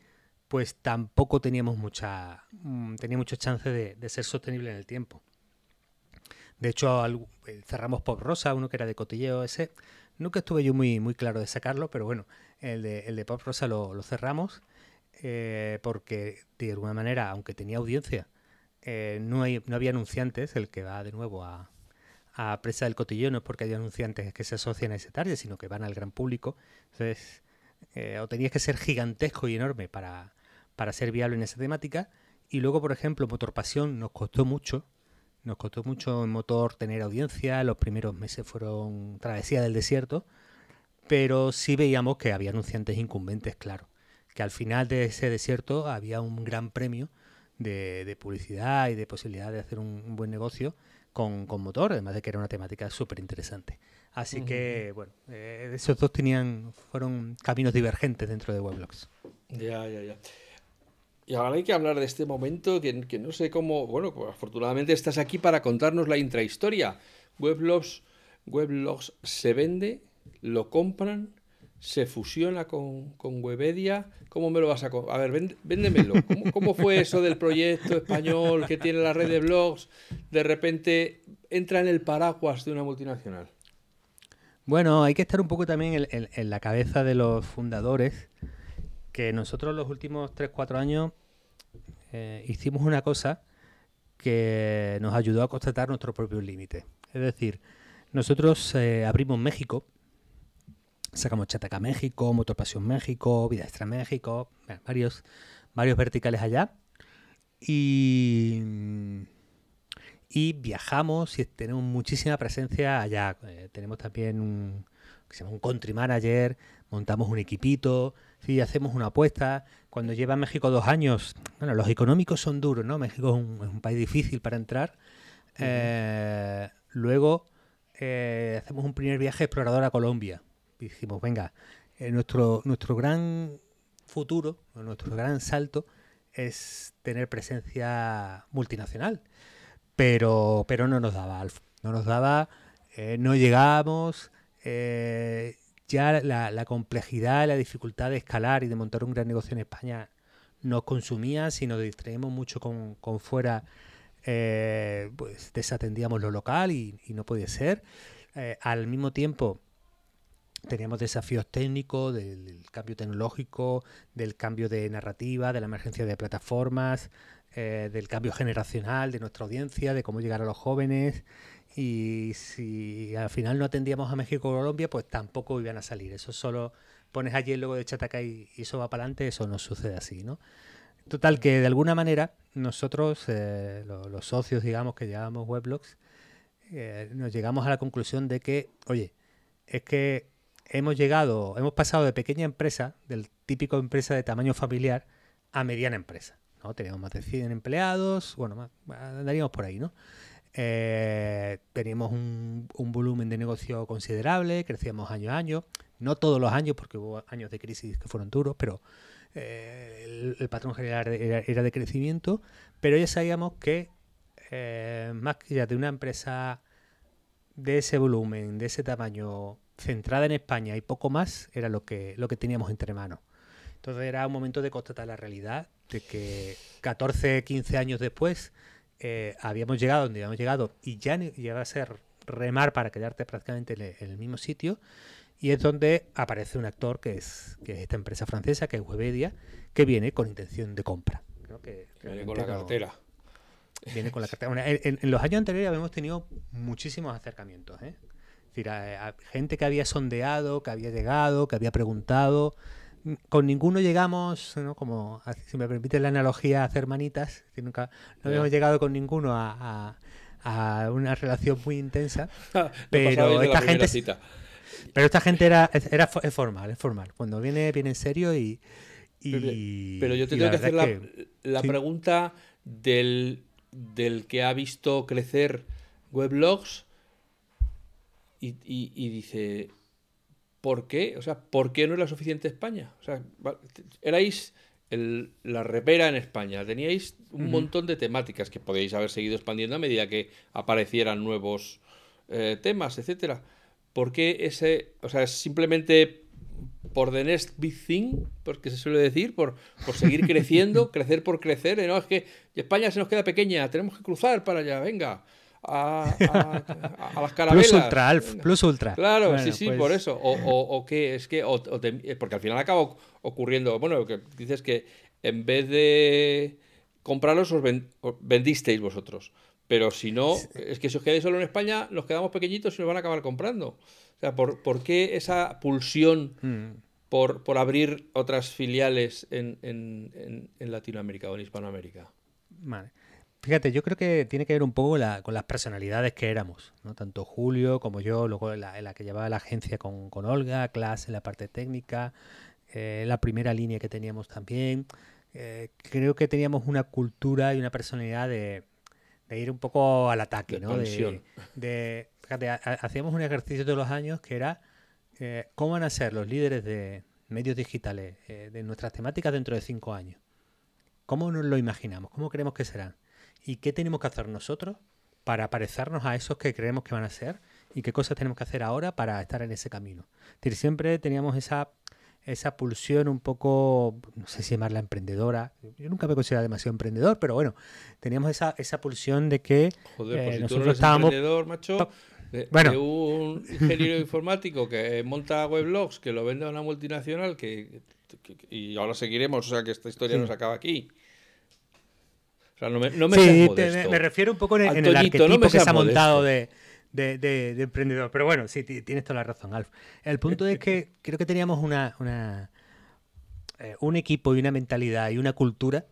pues tampoco teníamos mucha mm, tenía muchos chances de, ser sostenible en el tiempo. De hecho, eh, cerramos Pop Rosa, uno que era de cotilleo ese, Nunca estuve yo muy, muy claro de sacarlo, pero bueno, el de, el de Pop Rosa lo, cerramos eh, porque de alguna manera, aunque tenía audiencia, eh, no, hay, no había anunciantes, el que va de nuevo a, a Presa del Cotillón no es porque haya anunciantes que se asocian a ese target, sino que van al gran público. Entonces, eh, o tenías que ser gigantesco y enorme para, para ser viable en esa temática. Y luego, por ejemplo, Motor Pasión nos costó mucho, nos costó mucho en motor tener audiencia, los primeros meses fueron travesía del desierto, pero sí veíamos que había anunciantes incumbentes, claro, que al final de ese desierto había un gran premio de, publicidad y de posibilidad de hacer un, buen negocio con, motor, además de que era una temática súper interesante. Así que, bueno, eh, esos dos tenían, fueron caminos divergentes dentro de Weblogs. Ya, ya, ya. Y ahora hay que hablar de este momento que, no sé cómo. Bueno, pues afortunadamente estás aquí para contarnos la intrahistoria. Weblogs, Weblogs se vende, lo compran, se fusiona con, Webedia. ¿Cómo me lo vas a.? A ver, véndemelo. ¿Cómo, fue eso del proyecto español que tiene la red de blogs? De repente entra en el paraguas de una multinacional. Bueno, hay que estar un poco también en, la cabeza de los fundadores, que nosotros los últimos 3-4 años eh, hicimos una cosa que nos ayudó a constatar nuestro propio límite. Es decir, nosotros eh, abrimos México, sacamos Chataca México, Motorpasión México, Vida Extra México, varios, varios verticales allá. Y, y viajamos y tenemos muchísima presencia allá. Eh, tenemos también un, que se llama un country manager, montamos un equipito, sí, hacemos una apuesta. Cuando lleva México dos años, bueno, los económicos son duros, ¿no? México es un, país difícil para entrar. Eh, luego eh, hacemos un primer viaje explorador a Colombia. Y dijimos, venga, eh, nuestro, nuestro gran futuro, nuestro gran salto es tener presencia multinacional. Pero, pero no nos daba, no nos daba, no llegábamos, eh, ya la, complejidad, la dificultad de escalar y de montar un gran negocio en España nos consumía, si nos distraemos mucho con, fuera, eh, pues desatendíamos lo local y, no podía ser. Eh, al mismo tiempo, teníamos desafíos técnicos del, cambio tecnológico, del cambio de narrativa, de la emergencia de plataformas, del cambio generacional de nuestra audiencia, de cómo llegar a los jóvenes y si al final no atendíamos a México o Colombia, pues tampoco iban a salir. Eso solo pones allí el logo de Chataca y, eso va para adelante, eso no sucede así, ¿no? Total, que de alguna manera nosotros, eh, los, socios, digamos, que llevamos weblogs, eh, nos llegamos a la conclusión de que, oye, es que hemos llegado, hemos pasado de pequeña empresa, del típico empresa de tamaño familiar, a mediana empresa. ¿no? Teníamos más de 100 empleados, bueno, andaríamos por ahí, ¿no? Eh, teníamos un, volumen de negocio considerable, crecíamos año a año, no todos los años porque hubo años de crisis que fueron duros, pero el, patrón general era, de crecimiento, pero ya sabíamos que más que ya de una empresa de ese volumen, de ese tamaño, centrada en España y poco más, era lo que, lo que teníamos entre manos. Entonces era un momento de constatar la realidad de que 14, 15 años después eh, habíamos llegado donde habíamos llegado y ya llega a ser remar para quedarte prácticamente en el mismo sitio. Y es donde aparece un actor que es, que es esta empresa francesa, que es Webedia, que viene con intención de compra. que viene con la cartera. Viene con la cartera. en, los años anteriores habíamos tenido muchísimos acercamientos. ¿eh? Es decir, gente que había sondeado, que había llegado, que había preguntado. Con ninguno llegamos, ¿no? como si me permite la analogía, a hacer manitas. Nunca, no habíamos llegado con ninguno a, una relación muy intensa. pero esta gente. Pero esta gente era, era es formal, es formal. Cuando viene, viene en serio y. pero, yo te tengo que hacer la, pregunta del del que ha visto crecer weblogs y, y, dice, ¿por qué? O sea, ¿por qué no era suficiente España? O sea, erais la repera en España, teníais un montón de temáticas que podíais haber seguido expandiendo a medida que aparecieran nuevos eh, temas, etcétera. ¿Por qué ese, o sea, es simplemente por the next big thing, porque se suele decir, por, por seguir creciendo, crecer por crecer. ¿no? Es que España se nos queda pequeña, tenemos que cruzar para allá, venga. A, las carabelas. Plus ultra, Alf, plus ultra. Claro, sí, sí, pues por eso. O, o, o que es que, porque al final acaba ocurriendo, bueno, que dices que en vez de comprarlos os, vendisteis vosotros. Pero si no, es que si os quedáis solo en España, nos quedamos pequeñitos y nos van a acabar comprando. O sea, ¿por, por qué esa pulsión hmm. por, por, abrir otras filiales en, en, en, Latinoamérica o en Hispanoamérica? Vale. Fíjate, yo creo que tiene que ver un poco la, con las personalidades que éramos, ¿no? Tanto Julio como yo, luego la, que llevaba la agencia con, con Olga, clase en la parte técnica, eh, la primera línea que teníamos también. Eh, creo que teníamos una cultura y una personalidad de, de ir un poco al ataque, ¿no? De, de, hacíamos un ejercicio todos los años que era eh, cómo van a ser los líderes de medios digitales de nuestras temáticas dentro de cinco años. ¿Cómo nos lo imaginamos? ¿Cómo creemos que serán? ¿Y qué tenemos que hacer nosotros para parecernos a esos que creemos que van a ser? ¿Y qué cosas tenemos que hacer ahora para estar en ese camino? Es decir, siempre teníamos esa esa pulsión un poco, no sé si llamarla emprendedora, yo nunca me considerado demasiado emprendedor, pero bueno, teníamos esa, esa pulsión de que Joder, pues eh, nosotros estábamos... emprendedor, macho, bueno. un ingeniero informático que monta weblogs, que lo vende a una multinacional, que, y ahora seguiremos, o sea que esta historia no se acaba aquí. Sea, no me, no me sí, me, refiero un poco en, el arquetipo que se ha montado de, de, emprendedor. Pero bueno, sí, tienes toda la razón, Alf. El punto es que creo que teníamos una, una eh, un equipo y una mentalidad y una cultura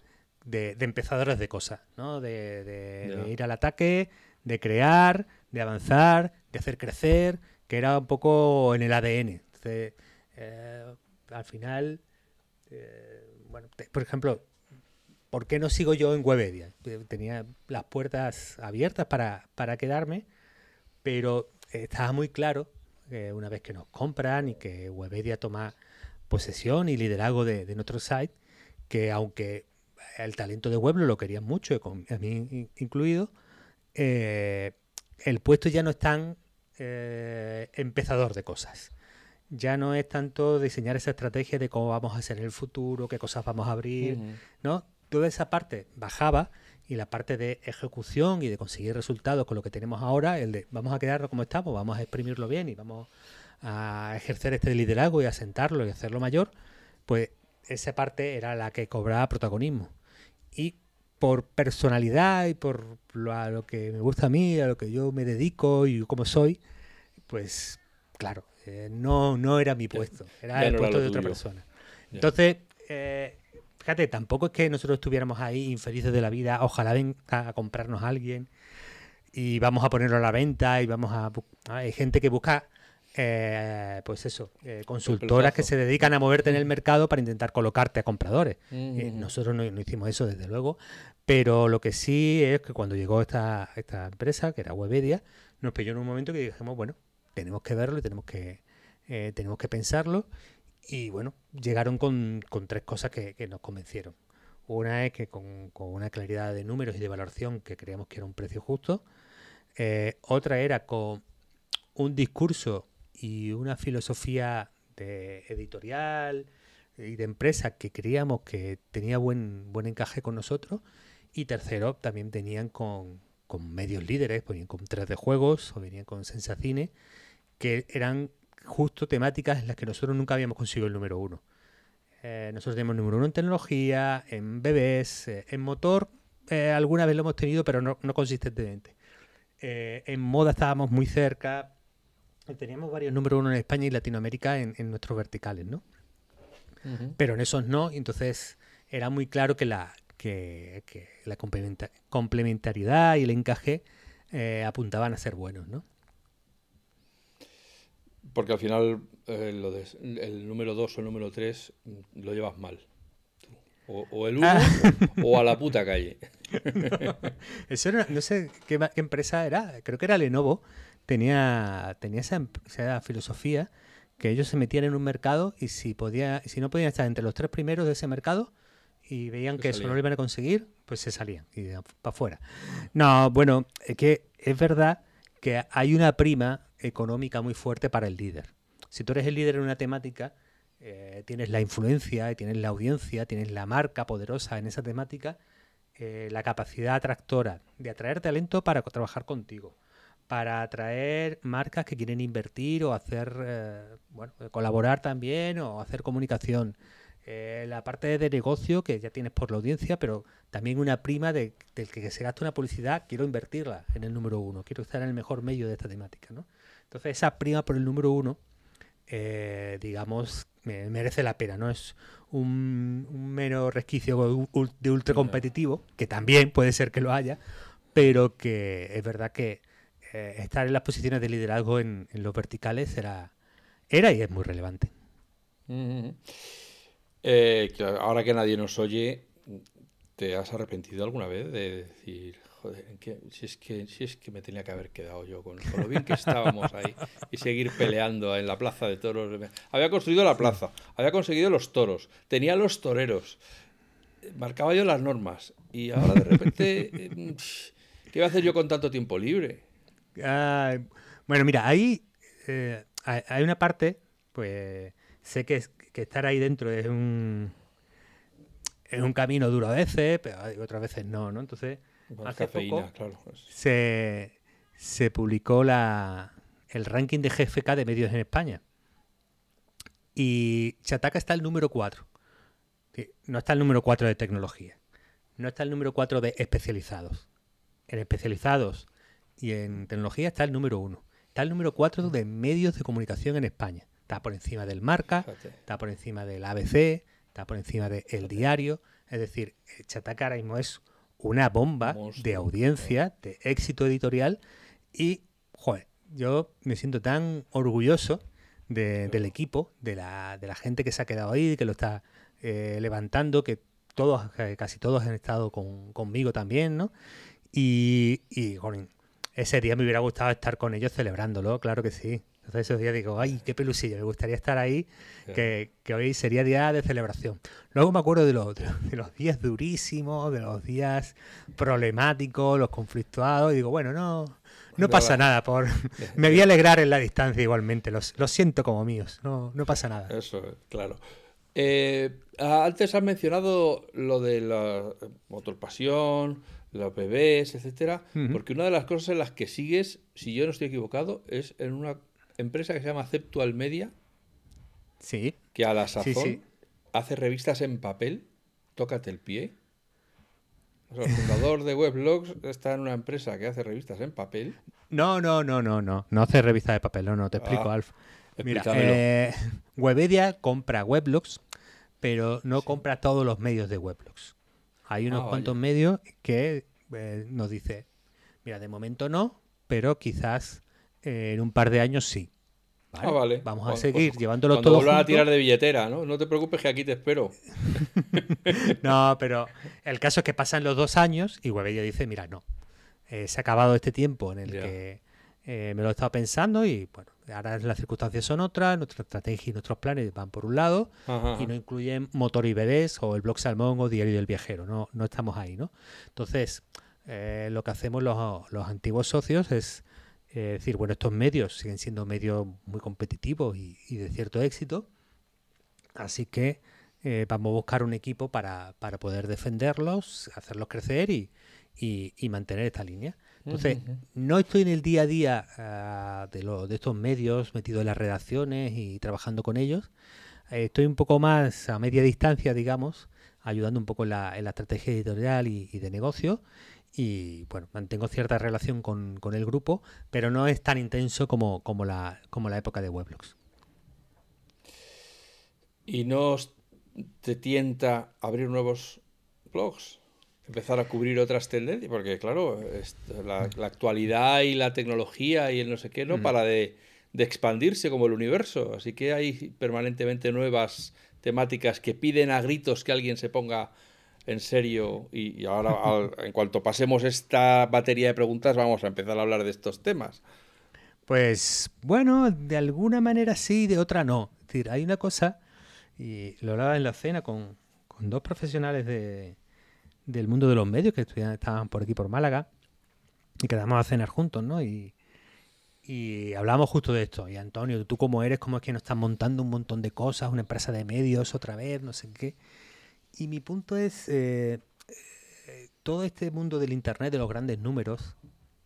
de, empezadores de cosas, ¿no? De, ir al ataque, de crear, de avanzar, de hacer crecer, que era un poco en el ADN. Entonces, eh, al final, eh, bueno, por ejemplo, ¿por qué no sigo yo en Webedia? Tenía las puertas abiertas para, para quedarme, pero estaba muy claro que una vez que nos compran y que Webedia toma posesión y liderazgo de, nuestro site, que aunque el talento de Weblo lo querían mucho, a mí incluido, eh, el puesto ya no es tan eh, empezador de cosas. Ya no es tanto diseñar esa estrategia de cómo vamos a hacer el futuro, qué cosas vamos a abrir, ¿no? Toda esa parte bajaba y la parte de ejecución y de conseguir resultados con lo que tenemos ahora, el de vamos a quedarnos como estamos, vamos a exprimirlo bien y vamos a ejercer este liderazgo y a sentarlo y hacerlo mayor, pues esa parte era la que cobraba protagonismo. Y por personalidad y por lo, a lo que me gusta a mí, a lo que yo me dedico y cómo soy, pues claro, eh, no, no era mi puesto, era el puesto de otra persona. Entonces, eh, fíjate, tampoco es que nosotros estuviéramos ahí infelices de la vida, ojalá venga a comprarnos a alguien y vamos a ponerlo a la venta y vamos a... Hay gente que busca eh, pues eso, eh, consultoras que se dedican a moverte en el mercado para intentar colocarte a compradores. nosotros no, hicimos eso, desde luego, pero lo que sí es que cuando llegó esta, esta empresa, que era Webedia, nos pilló en un momento que dijimos, bueno, tenemos que verlo y tenemos que, eh, tenemos que pensarlo. Y bueno, llegaron con, tres cosas que, nos convencieron. Una es que con, una claridad de números y de valoración que creíamos que era un precio justo. Eh, otra era con un discurso y una filosofía de editorial y de empresa que creíamos que tenía buen, buen encaje con nosotros. Y tercero, también tenían con, con medios líderes, venían con 3D juegos o venían con Sensacine, que eran justo temáticas en las que nosotros nunca habíamos conseguido el número uno. Eh, nosotros tenemos número uno en tecnología, en bebés, eh, en motor, eh, alguna vez lo hemos tenido, pero no, consistentemente. en moda estábamos muy cerca. Teníamos varios números uno en España y Latinoamérica en, nuestros verticales, ¿no? Pero en esos no, entonces era muy claro que la, que, la complementariedad y el encaje apuntaban a ser buenos, ¿no? Porque al final eh, lo de, el número 2 o el número 3 mm, lo llevas mal. O, el 1 ah. o a la puta calle. Eso no, sé qué, empresa era, creo que era Lenovo. Tenía, tenía esa, esa, filosofía que ellos se metían en un mercado y si, podía, si no podían estar entre los tres primeros de ese mercado y veían que eso no lo iban a conseguir, pues se salían y para afuera. No, bueno, es que es verdad que hay una prima económica muy fuerte para el líder. Si tú eres el líder en una temática, eh, tienes la influencia, tienes la audiencia, tienes la marca poderosa en esa temática, eh, la capacidad atractora de atraer talento para trabajar contigo, para atraer marcas que quieren invertir o hacer, eh, bueno, colaborar también o hacer comunicación. La parte de negocio que ya tienes por la audiencia, pero también una prima de, del que se gasta una publicidad, quiero invertirla en el número uno, quiero estar en el mejor medio de esta temática. ¿no? Entonces esa prima por el número uno, eh, digamos, merece la pena, ¿no? Es un, mero resquicio de ultra competitivo, que también puede ser que lo haya, pero que es verdad que eh, estar en las posiciones de liderazgo en, los verticales era, era y es muy relevante. Eh, ahora que nadie nos oye, ¿te has arrepentido alguna vez de decir, joder, si, es que, si es que me tenía que haber quedado yo con, lo bien que estábamos ahí y seguir peleando en la plaza de toros. Había construido la plaza, había conseguido los toros, tenía los toreros, marcaba yo las normas y ahora de repente, eh, ¿qué voy a hacer yo con tanto tiempo libre? bueno, mira, ahí eh, hay una parte, pues sé que, que estar ahí dentro es un es un camino duro a veces, pero otras veces no, ¿no? Entonces, se, publicó la, el ranking de GFK de medios en España. Y Chataca está el número 4. No está el número 4 de tecnología. No está el número 4 de especializados. En especializados y en tecnología está el número 1. Está el número 4 de medios de comunicación en España. Está por encima del Marca, está por encima del ABC, está por encima del El Diario. Es decir, Chataca ahora mismo es una bomba de audiencia, de éxito editorial y, joder, yo me siento tan orgulloso del equipo, de la, de la gente que se ha quedado ahí, que lo está eh, levantando, que todos, casi todos han estado conmigo también, ¿no? Y, y joder, ese día me hubiera gustado estar con ellos celebrándolo, claro que sí. Entonces esos días digo, ay, qué pelusillo, me gustaría estar ahí, que, hoy sería día de celebración. Luego me acuerdo de los, de los días durísimos, de los días problemáticos, los conflictuados, y digo, bueno, no, no pasa nada, por me voy a alegrar en la distancia igualmente, los, siento como míos, no, no pasa nada. Eso, claro. Eh, antes has mencionado lo de la motor pasión, los bebés, etcétera, porque una de las cosas en las que sigues, si yo no estoy equivocado, es en una empresa que se llama Ceptual Media. Sí. Que a la sazón hace revistas en papel. Tócate el pie. el fundador de Weblogs está en una empresa que hace revistas en papel. No, no, no, no, no. No hace revistas de papel, no, no, te explico, ah, Alf. Mira, eh, Webedia compra Weblogs, pero no compra todos los medios de Weblogs. Hay unos ah, cuantos medios que eh, nos dice, mira, de momento no, pero quizás en un par de años sí. Ah, vale. Vamos a seguir llevándolo todo. Cuando a tirar de billetera, ¿no? No te preocupes que aquí te espero. no, pero el caso es que pasan los dos años y Webedia dice, mira, no. Eh, se ha acabado este tiempo en el que me lo he estado pensando y bueno, ahora las circunstancias son otras, nuestra estrategia y nuestros planes van por un lado y no incluyen motor IBDs o el blog Salmón o Diario del Viajero, no, no estamos ahí, ¿no? Entonces, lo que hacemos los, los antiguos socios es decir, bueno, estos medios siguen siendo medios muy competitivos y, y de cierto éxito, así que eh, vamos a buscar un equipo para, para poder defenderlos, hacerlos crecer y, y, mantener esta línea. Entonces, no estoy en el día a día uh, de, lo, de estos medios, metido en las redacciones y trabajando con ellos. Eh, estoy un poco más a media distancia, digamos, ayudando un poco en la, en la estrategia editorial y, y, de negocio. Y bueno, mantengo cierta relación con, con, el grupo, pero no es tan intenso como, como, la, como la época de Weblogs. ¿Y no te tienta abrir nuevos blogs? Empezar a cubrir otras tendencias, porque claro, la, la, actualidad y la tecnología y el no sé qué no para de, de, expandirse como el universo. Así que hay permanentemente nuevas temáticas que piden a gritos que alguien se ponga en serio. Y, y ahora, al, en cuanto pasemos esta batería de preguntas, vamos a empezar a hablar de estos temas. Pues bueno, de alguna manera sí, de otra no. Es decir, hay una cosa y lo hablaba en la cena con, con dos profesionales de, del mundo de los medios que estudian, estaban por aquí por Málaga y quedamos a cenar juntos, ¿no? Y, y hablamos justo de esto. Y Antonio, ¿tú cómo eres? ¿Cómo es que nos estás montando un montón de cosas? Una empresa de medios otra vez, no sé qué. Y mi punto es, eh, todo este mundo del Internet, de los grandes números,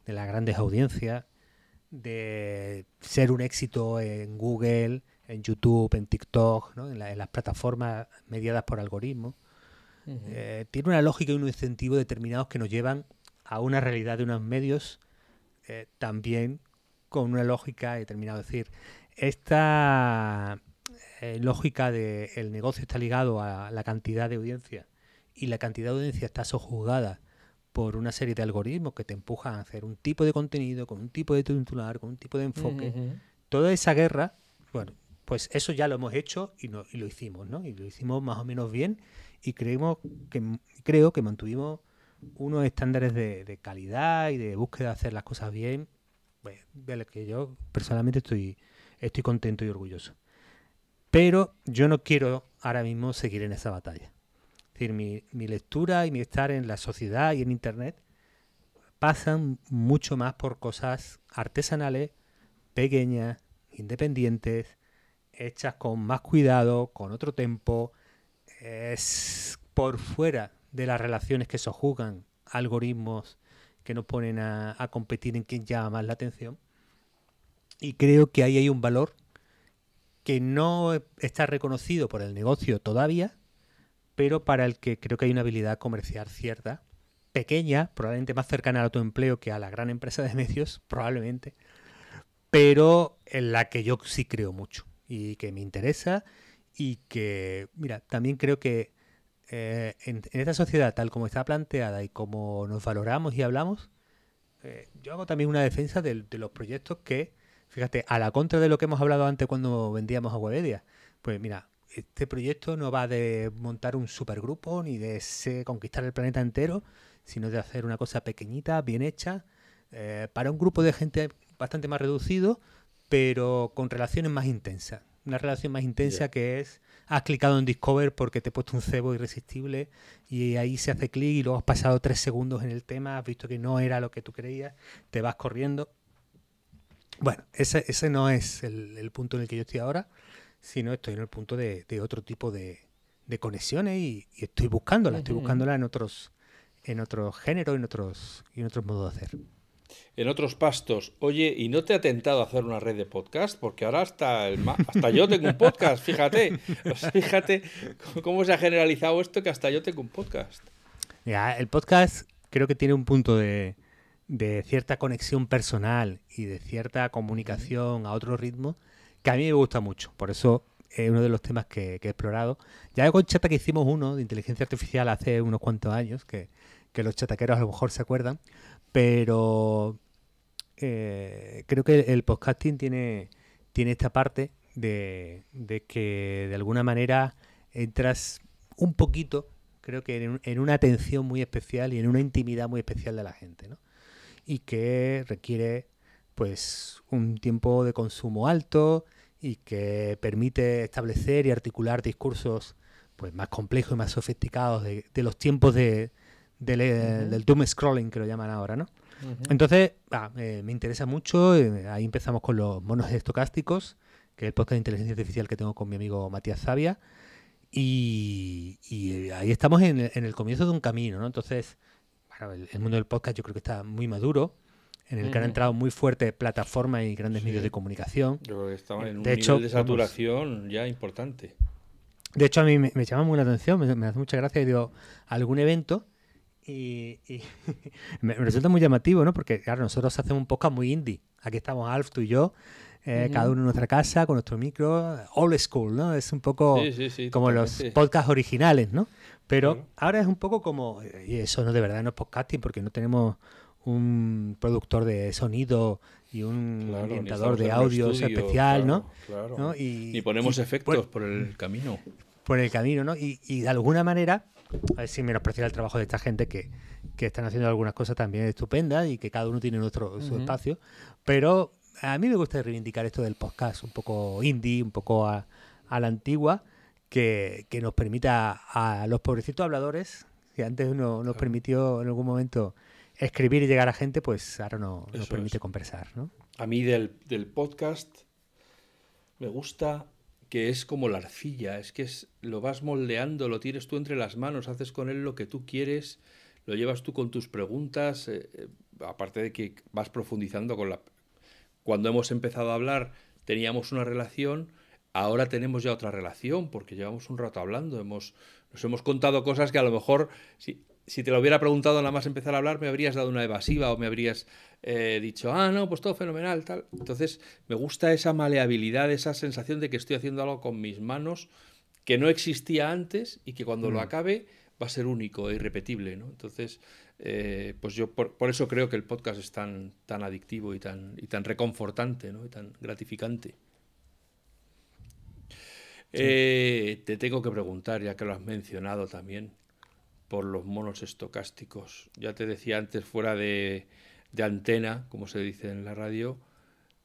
de las grandes audiencias, de ser un éxito en Google, en YouTube, en TikTok, ¿no? en, la, en, las plataformas mediadas por algoritmos, uh -huh. eh, tiene una lógica y unos incentivos determinados que nos llevan a una realidad de unos medios eh, también con una lógica determinada. Es decir, esta eh, lógica de negocio está ligado a la cantidad de audiencia y la cantidad de audiencia está sojuzgada por una serie de algoritmos que te empujan a hacer un tipo de contenido, con un tipo de titular, con un tipo de enfoque. Uh -huh. Toda esa guerra, bueno, pues eso ya lo hemos hecho y, no, y, lo hicimos, ¿no? Y lo hicimos más o menos bien y creemos que, creo que mantuvimos unos estándares de, de calidad y de búsqueda de hacer las cosas bien, pues, de los que yo personalmente estoy, estoy contento y orgulloso. Pero yo no quiero ahora mismo seguir en esa batalla. Es decir, mi, lectura y mi estar en la sociedad y en Internet pasan mucho más por cosas artesanales, pequeñas, independientes, hechas con más cuidado, con otro tempo, es por fuera de las relaciones que sojuzgan algoritmos que nos ponen a, a, competir en quién llama más la atención. Y creo que ahí hay un valor que no está reconocido por el negocio todavía, pero para el que creo que hay una habilidad comercial cierta, pequeña, probablemente más cercana al autoempleo que a la gran empresa de medios, probablemente, pero en la que yo sí creo mucho y que me interesa y que, mira, también creo que eh, en, en, esta sociedad tal como está planteada y como nos valoramos y hablamos, eh, yo hago también una defensa de, de, los proyectos que, fíjate, a la contra de lo que hemos hablado antes cuando vendíamos a Webedia, pues mira, este proyecto no va de montar un supergrupo ni de se, conquistar el planeta entero, sino de hacer una cosa pequeñita, bien hecha, eh, para un grupo de gente bastante más reducido, pero con relaciones más intensas. Una relación más intensa yeah. que es, has clicado en Discover porque te he puesto un cebo irresistible y ahí se hace clic y luego has pasado tres segundos en el tema, has visto que no era lo que tú creías, te vas corriendo. Bueno, ese, ese no es el, el punto en el que yo estoy ahora, sino estoy en el punto de, de otro tipo de, de conexiones y, y, estoy buscándola, estoy buscándola en otros, en otros géneros, en otros, y en otros modos de hacer en otros pastos. Oye, ¿y no te ha tentado hacer una red de podcast? Porque ahora hasta, el hasta yo tengo un podcast, fíjate. Fíjate cómo se ha generalizado esto que hasta yo tengo un podcast. Ya, el podcast creo que tiene un punto de, de cierta conexión personal y de cierta comunicación a otro ritmo que a mí me gusta mucho. Por eso es uno de los temas que, que he explorado. Ya con Chata que hicimos uno de inteligencia artificial hace unos cuantos años, que, que los chataqueros a lo mejor se acuerdan, pero eh, creo que el podcasting tiene, tiene esta parte de, de, que de alguna manera entras un poquito, creo que en, en, una atención muy especial y en una intimidad muy especial de la gente, ¿no? Y que requiere pues un tiempo de consumo alto y que permite establecer y articular discursos pues más complejos y más sofisticados de, los tiempos de, del doom scrolling que lo llaman ahora, ¿no? Entonces, me interesa mucho, eh, ahí empezamos con los monos estocásticos, que es el podcast de inteligencia artificial que tengo con mi amigo Matías Zavia, y, ahí estamos en, el comienzo de un camino, ¿no? Entonces, el, mundo del podcast yo creo que está muy maduro, en el que han entrado muy fuertes plataformas y grandes medios de comunicación. Yo creo que estamos en un nivel de saturación ya importante. De hecho, a mí me, llama muy la atención, me, hace mucha gracia, a algún evento y, me, resulta muy llamativo, ¿no? Porque, claro, nosotros hacemos un podcast muy indie. Aquí estamos Alf, tú y yo, eh, cada uno en nuestra casa, con nuestro micro, old school, ¿no? Es un poco como los podcasts originales, ¿no? Pero ahora es un poco como, y eso no de verdad no es podcasting, porque no tenemos un productor de sonido y un ambientador de audio especial, ¿no? Y, Ni ponemos efectos por, el camino. Por el camino, ¿no? Y, de alguna manera, a ver si menospreciar el trabajo de esta gente que, que, están haciendo algunas cosas también estupendas y que cada uno tiene nuestro, su espacio, pero a mí me gusta reivindicar esto del podcast un poco indie, un poco a, la antigua, que, que, nos permita a los pobrecitos habladores, que antes uno nos permitió en algún momento escribir y llegar a gente, pues ahora no, nos permite conversar. ¿no? A mí del, del, podcast me gusta que es como la arcilla, es que es, lo vas moldeando, lo tienes tú entre las manos, haces con él lo que tú quieres, lo llevas tú con tus preguntas, eh, eh, aparte de que vas profundizando con la... Cuando hemos empezado a hablar teníamos una relación, ahora tenemos ya otra relación, porque llevamos un rato hablando, hemos, nos hemos contado cosas que a lo mejor, si, si te lo hubiera preguntado nada más empezar a hablar, me habrías dado una evasiva o me habrías eh, dicho, ah, no, pues todo fenomenal, tal. Entonces, me gusta esa maleabilidad, esa sensación de que estoy haciendo algo con mis manos que no existía antes y que cuando lo mm. acabe va a ser único e irrepetible, ¿no? Entonces, eh, pues yo por, eso creo que el podcast es tan, tan adictivo y tan, y tan reconfortante, ¿no? Y tan gratificante. Eh, te tengo que preguntar, ya que lo has mencionado también, por los monos estocásticos. Ya te decía antes, fuera de, antena, como se dice en la radio,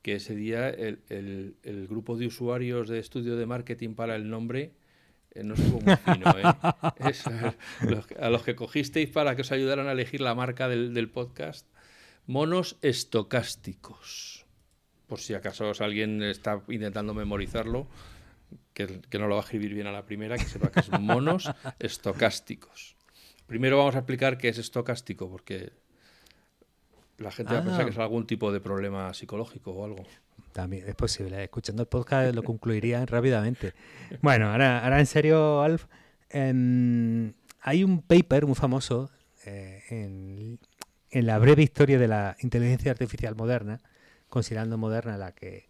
que ese día el, grupo de usuarios de estudio de marketing para el nombre eh, no estuvo muy fino. ¿eh? a los que cogisteis para que os ayudaran a elegir la marca del, podcast, monos estocásticos. Por si acaso alguien está intentando memorizarlo, que, que, no lo va a escribir bien a la primera, que sepa que es monos estocásticos. Primero vamos a explicar qué es estocástico, porque la gente va a pensar que es ah. algún tipo de problema psicológico o algo. También es posible. Escuchando el podcast lo concluiría rápidamente. Bueno, ahora, ahora en serio, Alf, em, hay un paper muy famoso eh, en, la breve historia de la inteligencia artificial moderna, considerando moderna la que,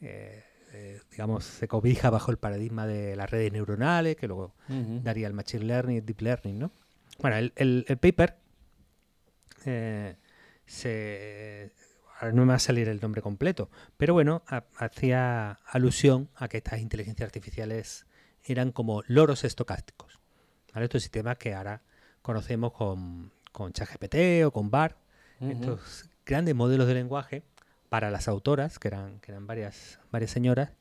eh, digamos, se cobija bajo el paradigma de las redes neuronales, que luego daría el machine learning y el deep learning, ¿no? Bueno, el, paper eh, se, no me va a salir el nombre completo, pero bueno, hacía alusión a que estas inteligencias artificiales eran como loros estocásticos. ¿vale? Estos sistemas que ahora conocemos con, con ChatGPT o con BAR, estos grandes modelos de lenguaje para las autoras, que eran, que eran varias, varias señoras,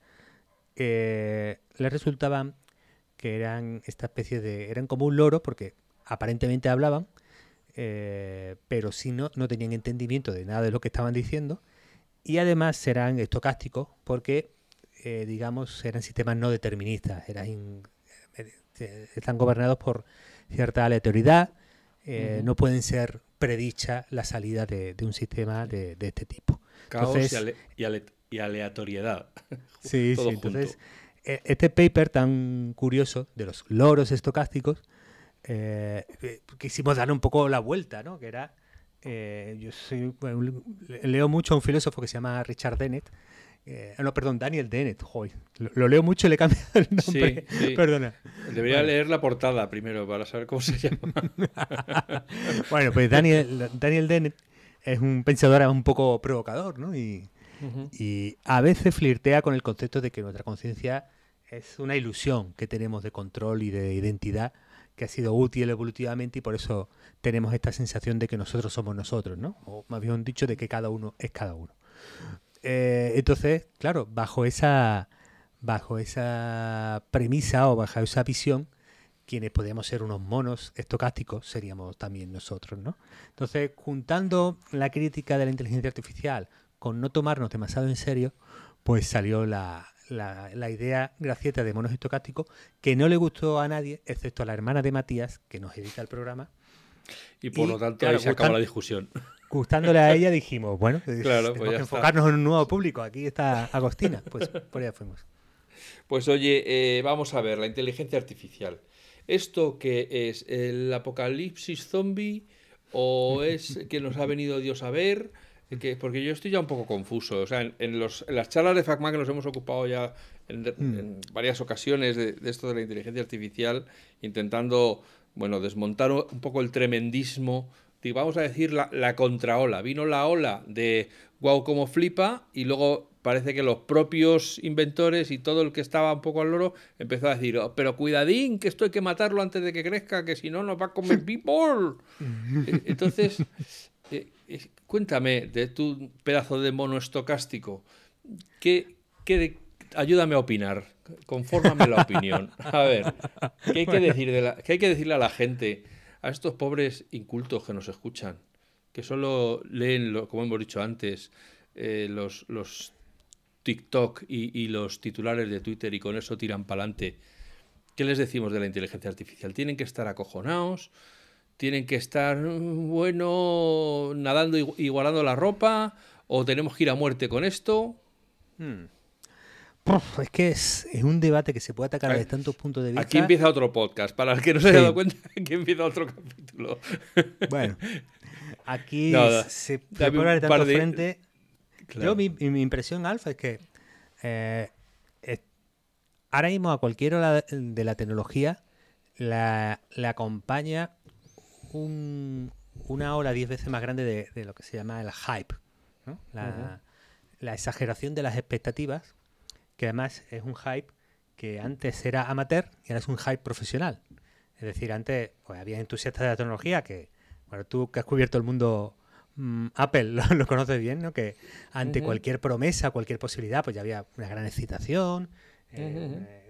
eh, les resultaban que eran esta especie de. eran como un loro, porque aparentemente hablaban, eh, pero si no, no tenían entendimiento de nada de lo que estaban diciendo. Y además serán estocásticos porque, eh, digamos, eran sistemas no deterministas, eran, eh, están gobernados por cierta aleatoriedad, no pueden ser predicha la salida de, un sistema de, este tipo. Caos y, aleatoriedad. sí, sí, entonces e, este paper tan curioso de los loros estocásticos eh, eh, quisimos darle un poco la vuelta, ¿no? Que era, eh, yo leo mucho a un filósofo que se llama Richard Dennett, no, perdón, Daniel Dennett, lo, leo mucho y le he cambiado el nombre, perdona. Debería leer la portada primero para saber cómo se llama. bueno, pues Daniel, Daniel Dennett es un pensador un poco provocador, ¿no? Y, y a veces flirtea con el concepto de que nuestra conciencia es una ilusión que tenemos de control y de identidad que ha sido útil evolutivamente y por eso tenemos esta sensación de que nosotros somos nosotros, ¿no? O más bien dicho, de que cada uno es cada uno. Eh, entonces, claro, bajo esa, bajo esa premisa o bajo esa visión, quienes podíamos ser unos monos estocásticos seríamos también nosotros, ¿no? Entonces, juntando la crítica de la inteligencia artificial con no tomarnos demasiado en serio, pues salió la, la, idea gracieta de monos estocásticos que no le gustó a nadie, excepto a la hermana de Matías, que nos edita el programa. Y por lo tanto ahí se acabó la discusión. Gustándole a ella dijimos, bueno, pues tenemos que enfocarnos en un nuevo público. Aquí está Agostina. Pues por allá fuimos. Pues oye, eh, vamos a ver, la inteligencia artificial. ¿Esto qué es? ¿El apocalipsis zombie? ¿O es que nos ha venido Dios a ver? porque yo estoy ya un poco confuso. O sea, en, los, las charlas de FACMA que nos hemos ocupado ya en, mm. varias ocasiones de, esto de la inteligencia artificial, intentando, bueno, desmontar un poco el tremendismo. vamos a decir la, la contraola. Vino la ola de wow, como flipa, y luego parece que los propios inventores y todo el que estaba un poco al loro empezó a decir, oh, pero cuidadín, que esto hay que matarlo antes de que crezca, que si no nos va a comer people. E, entonces, eh, cuéntame de tu pedazo de mono estocástico, ¿qué, qué ayúdame a opinar, confórmame la opinión. A ver, ¿qué hay, que decir de la, ¿qué hay que decirle a la gente, a estos pobres incultos que nos escuchan, que solo leen, lo, como hemos dicho antes, eh, los, los TikTok y, y, los titulares de Twitter y con eso tiran para adelante? ¿Qué les decimos de la inteligencia artificial? ¿Tienen que estar acojonados? tienen que estar, bueno, nadando y guardando la ropa, o tenemos que ir a muerte con esto. Hmm. es que es, un debate que se puede atacar desde tantos puntos de vista. Aquí empieza otro podcast. Para el que no se haya dado cuenta, aquí empieza otro capítulo. Bueno, aquí se, puede hablar de tanto Yo, mi, impresión, Alfa, es que eh, ahora mismo a cualquiera de la tecnología la, la acompaña una ola diez veces más grande de, lo que se llama el hype, la, exageración de las expectativas, que además es un hype que antes era amateur y ahora es un hype profesional. Es decir, antes pues, había entusiastas de la tecnología que, bueno, tú que has cubierto el mundo Apple lo, conoces bien, ¿no? Que ante cualquier promesa, cualquier posibilidad, pues ya había una gran excitación, eh,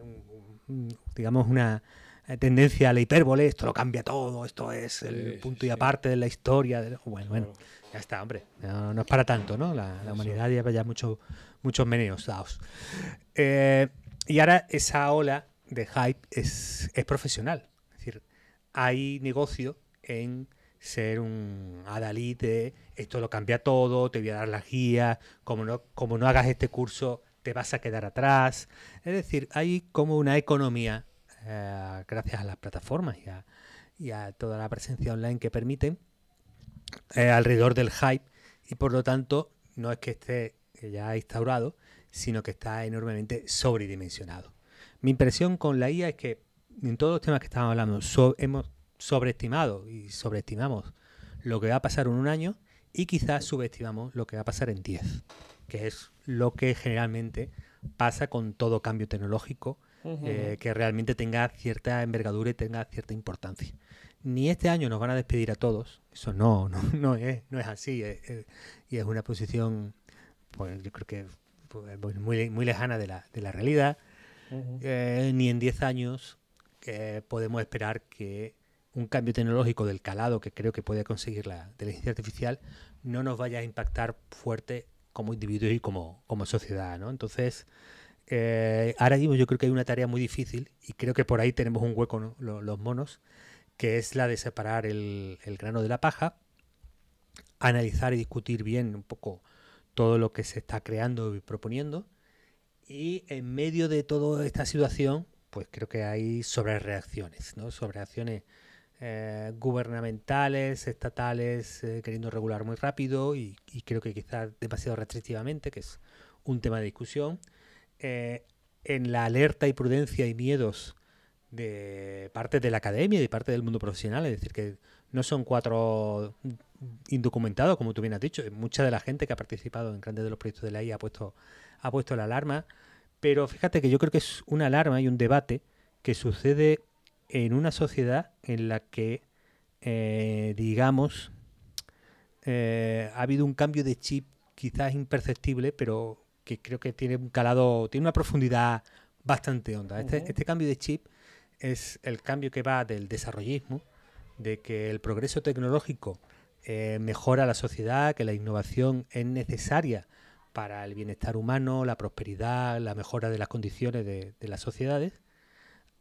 digamos una, eh, tendencia a la hipérbole, esto lo cambia todo, esto es el punto y aparte de la historia. Bueno, bueno, ya está, hombre, no, es para tanto, ¿no? La, humanidad lleva ya mucho, muchos meneos dados. Eh, y ahora esa ola de hype es, es profesional. Es decir, hay negocio en ser un adalid de esto lo cambia todo, te voy a dar la guía, como no, como no hagas este curso te vas a quedar atrás. Es decir, hay como una economía eh, gracias a las plataformas y a, toda la presencia online que permiten, eh, alrededor del hype y por lo tanto no es que esté ya instaurado, sino que está enormemente sobredimensionado. Mi impresión con la IA es que en todos los temas que estamos hablando hemos sobreestimado y sobreestimamos lo que va a pasar en un año y quizás subestimamos lo que va a pasar en 10, que es lo que generalmente pasa con todo cambio tecnológico eh, que realmente tenga cierta envergadura y tenga cierta importancia. Ni este año nos van a despedir a todos, eso no, no, no, es, no es así, eh, eh, y es una posición, pues yo creo que pues, muy, muy lejana de la, de la realidad. ni en 10 años podemos esperar que un cambio tecnológico del calado que creo que puede conseguir la inteligencia artificial no nos vaya a impactar fuerte como individuos y como, como sociedad, ¿no? Entonces, eh, ahora mismo yo creo que hay una tarea muy difícil y creo que por ahí tenemos un hueco los, monos, que es la de separar el, grano de la paja, analizar y discutir bien un poco todo lo que se está creando y proponiendo. Y en medio de toda esta situación, pues creo que hay sobrereacciones, ¿no? Sobrereacciones eh, gubernamentales, estatales, eh, queriendo regular muy rápido y, y, creo que quizás demasiado restrictivamente, que es un tema de discusión. Eh, en la alerta y prudencia y miedos de parte de la academia y de parte del mundo profesional. Es decir, que no son cuatro indocumentados, como tú bien has dicho. Mucha de la gente que ha participado en grandes de los proyectos de la IA ha puesto, ha puesto la alarma. Pero fíjate que yo creo que es una alarma y un debate que sucede en una sociedad en la que, eh, digamos, eh, ha habido un cambio de chip quizás imperceptible, pero que creo que tiene un calado, tiene una profundidad bastante honda. Este, este cambio de chip es el cambio que va del desarrollismo, de que el progreso tecnológico eh, mejora la sociedad, que la innovación es necesaria para el bienestar humano, la prosperidad, la mejora de las condiciones de, las sociedades,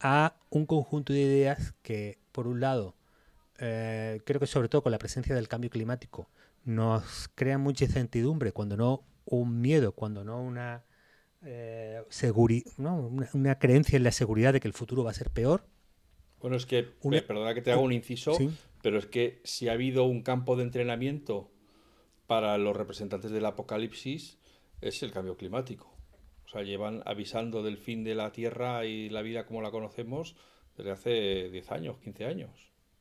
a un conjunto de ideas que, por un lado, eh, creo que sobre todo con la presencia del cambio climático, nos crean mucha incertidumbre, cuando no un miedo, cuando no una, eh, una, creencia en la seguridad de que el futuro va a ser peor. Bueno, es que, eh, perdona que te haga un inciso, pero es que si ha habido un campo de entrenamiento para los representantes del apocalipsis, es el cambio climático. O sea, llevan avisando del fin de la Tierra y la vida como la conocemos desde hace 10 años, 15 años.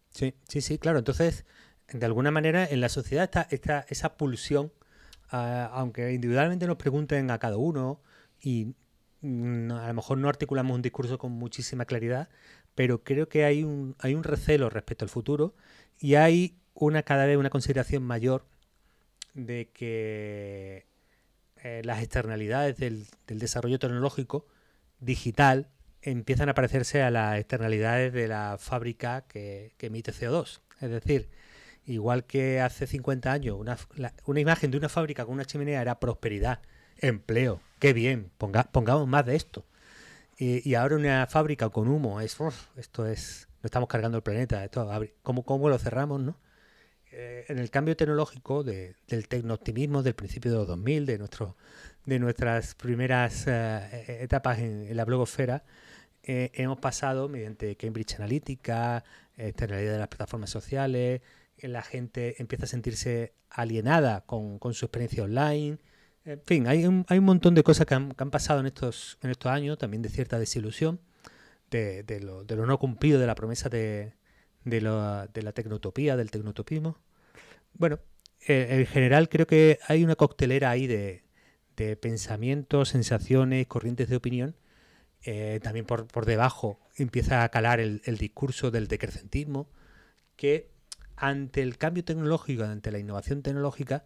Sí, sí, sí, claro. Entonces, de alguna manera, en la sociedad está, esa pulsión, ah, aunque individualmente nos pregunten a cada uno y mm, a lo mejor no articulamos un discurso con muchísima claridad, pero creo que hay un, hay un recelo respecto al futuro y hay una cada vez una consideración mayor de que eh, las externalidades del, desarrollo tecnológico digital empiezan a parecerse a las externalidades de la fábrica que, emite CO2. Es decir, igual que hace 50 años una, una, imagen de una fábrica con una chimenea era prosperidad, empleo, qué bien, pongamos más de esto. Y, ahora una fábrica con humo es, esto es, no estamos cargando el planeta, esto, ¿cómo, ¿cómo lo cerramos, no? Eh, en el cambio tecnológico del tecno-optimismo del principio de los 2000, de, nuestro, de nuestras primeras eh, etapas en, la blogosfera, eh, hemos pasado mediante Cambridge Analytica, externalidad de las plataformas sociales, la gente empieza a sentirse alienada con, su experiencia online. En fin, hay un, hay un montón de cosas que han, pasado en estos, en estos años, también de cierta desilusión, de, de, lo, de lo no cumplido de la promesa de, de, la, de la tecnotopía, del tecnotopismo. Bueno, eh, en general creo que hay una coctelera ahí de, pensamientos, sensaciones, corrientes de opinión. Eh, también por, por, debajo empieza a calar el, discurso del decrecentismo, que ante el cambio tecnológico, ante la innovación tecnológica,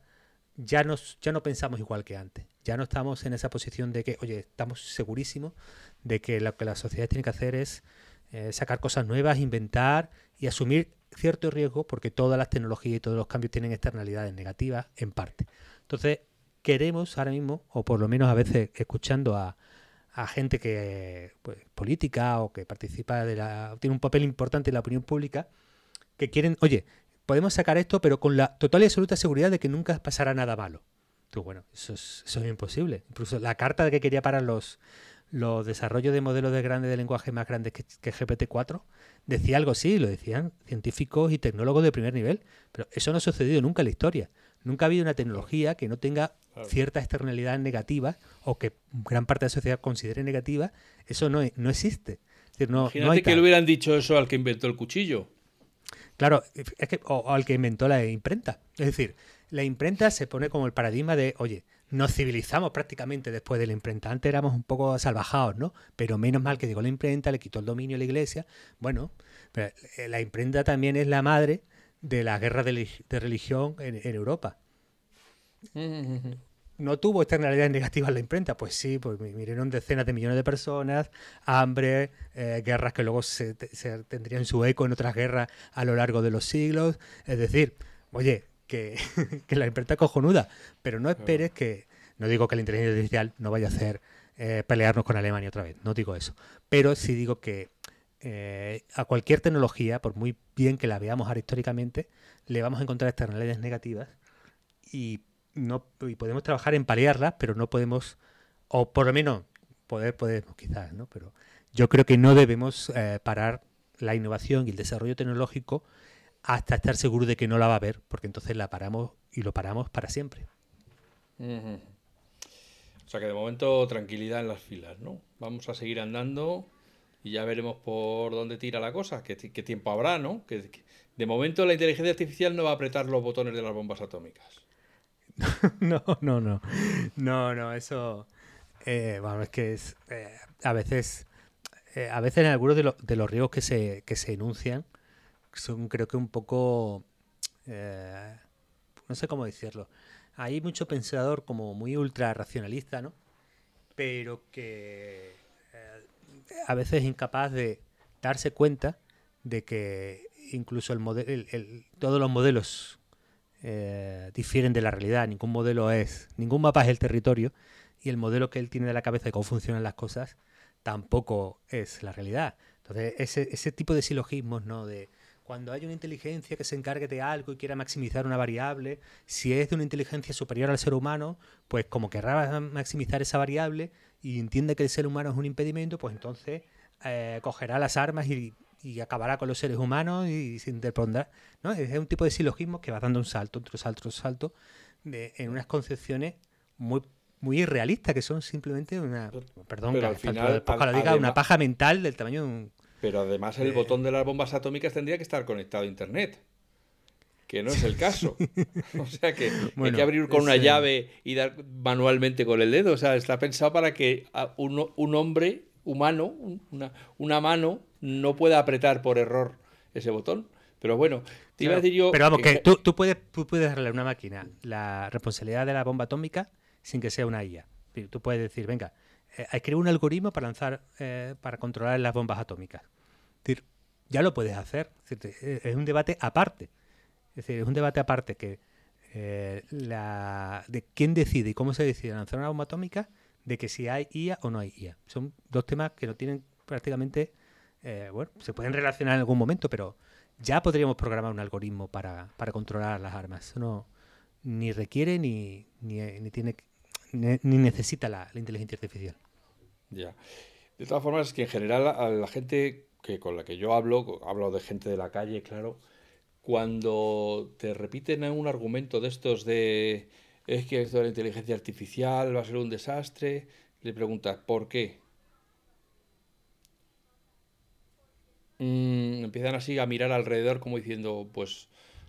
ya, nos, ya no pensamos igual que antes. Ya no estamos en esa posición de que, oye, estamos segurísimos de que lo que la sociedad tiene que hacer es eh, sacar cosas nuevas, inventar y asumir cierto riesgo porque todas las tecnologías y todos los cambios tienen externalidades negativas en parte. Entonces, queremos ahora mismo, o por lo menos a veces escuchando a, gente que pues, política o que participa de la tiene un papel importante en la opinión pública que quieren, oye, podemos sacar esto, pero con la total y absoluta seguridad de que nunca pasará nada malo. Tú, bueno, eso es, eso es imposible. Incluso la carta de que quería parar los, los desarrollos de modelos de grande de lenguaje más grandes que, GPT-4, decía algo así, lo decían científicos y tecnólogos de primer nivel, pero eso no ha sucedido nunca en la historia. Nunca ha habido una tecnología que no tenga cierta externalidad negativa o que gran parte de la sociedad considere negativa, eso no, no existe. no, Imagínate que le hubieran dicho eso al que inventó el cuchillo. Claro, es que, o al que inventó la imprenta. Es decir, la imprenta se pone como el paradigma de, oye, nos civilizamos prácticamente después de la imprenta. Antes éramos un poco salvajados, ¿no? Pero menos mal que llegó la imprenta, le quitó el dominio a la iglesia. Bueno, pero eh, la imprenta también es la madre de la guerra de, religión en, Europa. ¿No tuvo externalidades negativas la imprenta? Pues sí, pues miraron decenas de millones de personas, hambre, eh, guerras que luego se, tendrían su eco en otras guerras a lo largo de los siglos. Es decir, oye, que, la imprenta es cojonuda, pero no esperes que, no digo que la inteligencia artificial no vaya a hacer eh, pelearnos con Alemania otra vez, no digo eso, pero sí digo que eh, a cualquier tecnología, por muy bien que la veamos ahora históricamente, le vamos a encontrar externalidades negativas y, no, y podemos trabajar en paliarlas, pero no podemos, o por lo menos poder podemos quizás, ¿no? Pero yo creo que no debemos eh, parar la innovación y el desarrollo tecnológico hasta estar seguro de que no la va a ver, porque entonces la paramos y lo paramos para siempre. O sea que de momento tranquilidad en las filas, ¿no? Vamos a seguir andando y ya veremos por dónde tira la cosa, qué, tiempo habrá, ¿no? Que, de momento la inteligencia artificial no va a apretar los botones de las bombas atómicas. no, no, no. No, no, eso... Eh, bueno, es que es... Eh, a veces... Eh, a veces en algunos de, de los riesgos que se, que se enuncian, son creo que un poco, eh, no sé cómo decirlo, hay mucho pensador como muy ultra racionalista, ¿no? Pero que eh, a veces es incapaz de darse cuenta de que incluso el, todos los modelos eh, difieren de la realidad. Ningún modelo es, ningún mapa es el territorio y el modelo que él tiene de la cabeza de cómo funcionan las cosas tampoco es la realidad. Entonces, ese, ese tipo de silogismos, ¿no? De cuando hay una inteligencia que se encargue de algo y quiera maximizar una variable, si es de una inteligencia superior al ser humano, pues como querrá maximizar esa variable y entiende que el ser humano es un impedimento, pues entonces eh, cogerá las armas y, acabará con los seres humanos y se interpondrá. ¿no? Es un tipo de silogismo que va dando un salto, otro salto, otro salto, de, en unas concepciones muy muy irrealistas que son simplemente una perdón al final, lo diga, una paja mental del tamaño de un pero además el botón de las bombas atómicas tendría que estar conectado a internet que no es el caso. o sea que hay que abrir con una llave y dar manualmente con el dedo. O sea, está pensado para que un, un hombre humano, una, una, mano, no pueda apretar por error ese botón. Pero bueno, te iba a decir yo. Pero vamos, que, tú, tú, puedes, tú puedes darle a una máquina la responsabilidad de la bomba atómica sin que sea una IA. Tú puedes decir, venga, eh, escribe un algoritmo para lanzar, eh, para controlar las bombas atómicas. Es decir, ya lo puedes hacer. Eh, es, un debate aparte. Es decir, es un debate aparte que la, de quién decide y cómo se decide lanzar una bomba atómica, de que si hay IA o no hay IA. Son dos temas que no tienen prácticamente, bueno, se pueden relacionar en algún momento, pero ya podríamos programar un algoritmo para, para controlar las armas. Eso no, ni requiere ni, ni, ni tiene ni necesita la, inteligencia artificial. Ya. De todas formas, es que en general a la gente que con la que yo hablo, hablo de gente de la calle, claro, cuando te repiten un argumento de estos de es que esto de la inteligencia artificial va a ser un desastre, le preguntas ¿por qué? Mm, empiezan así a mirar alrededor como diciendo, pues,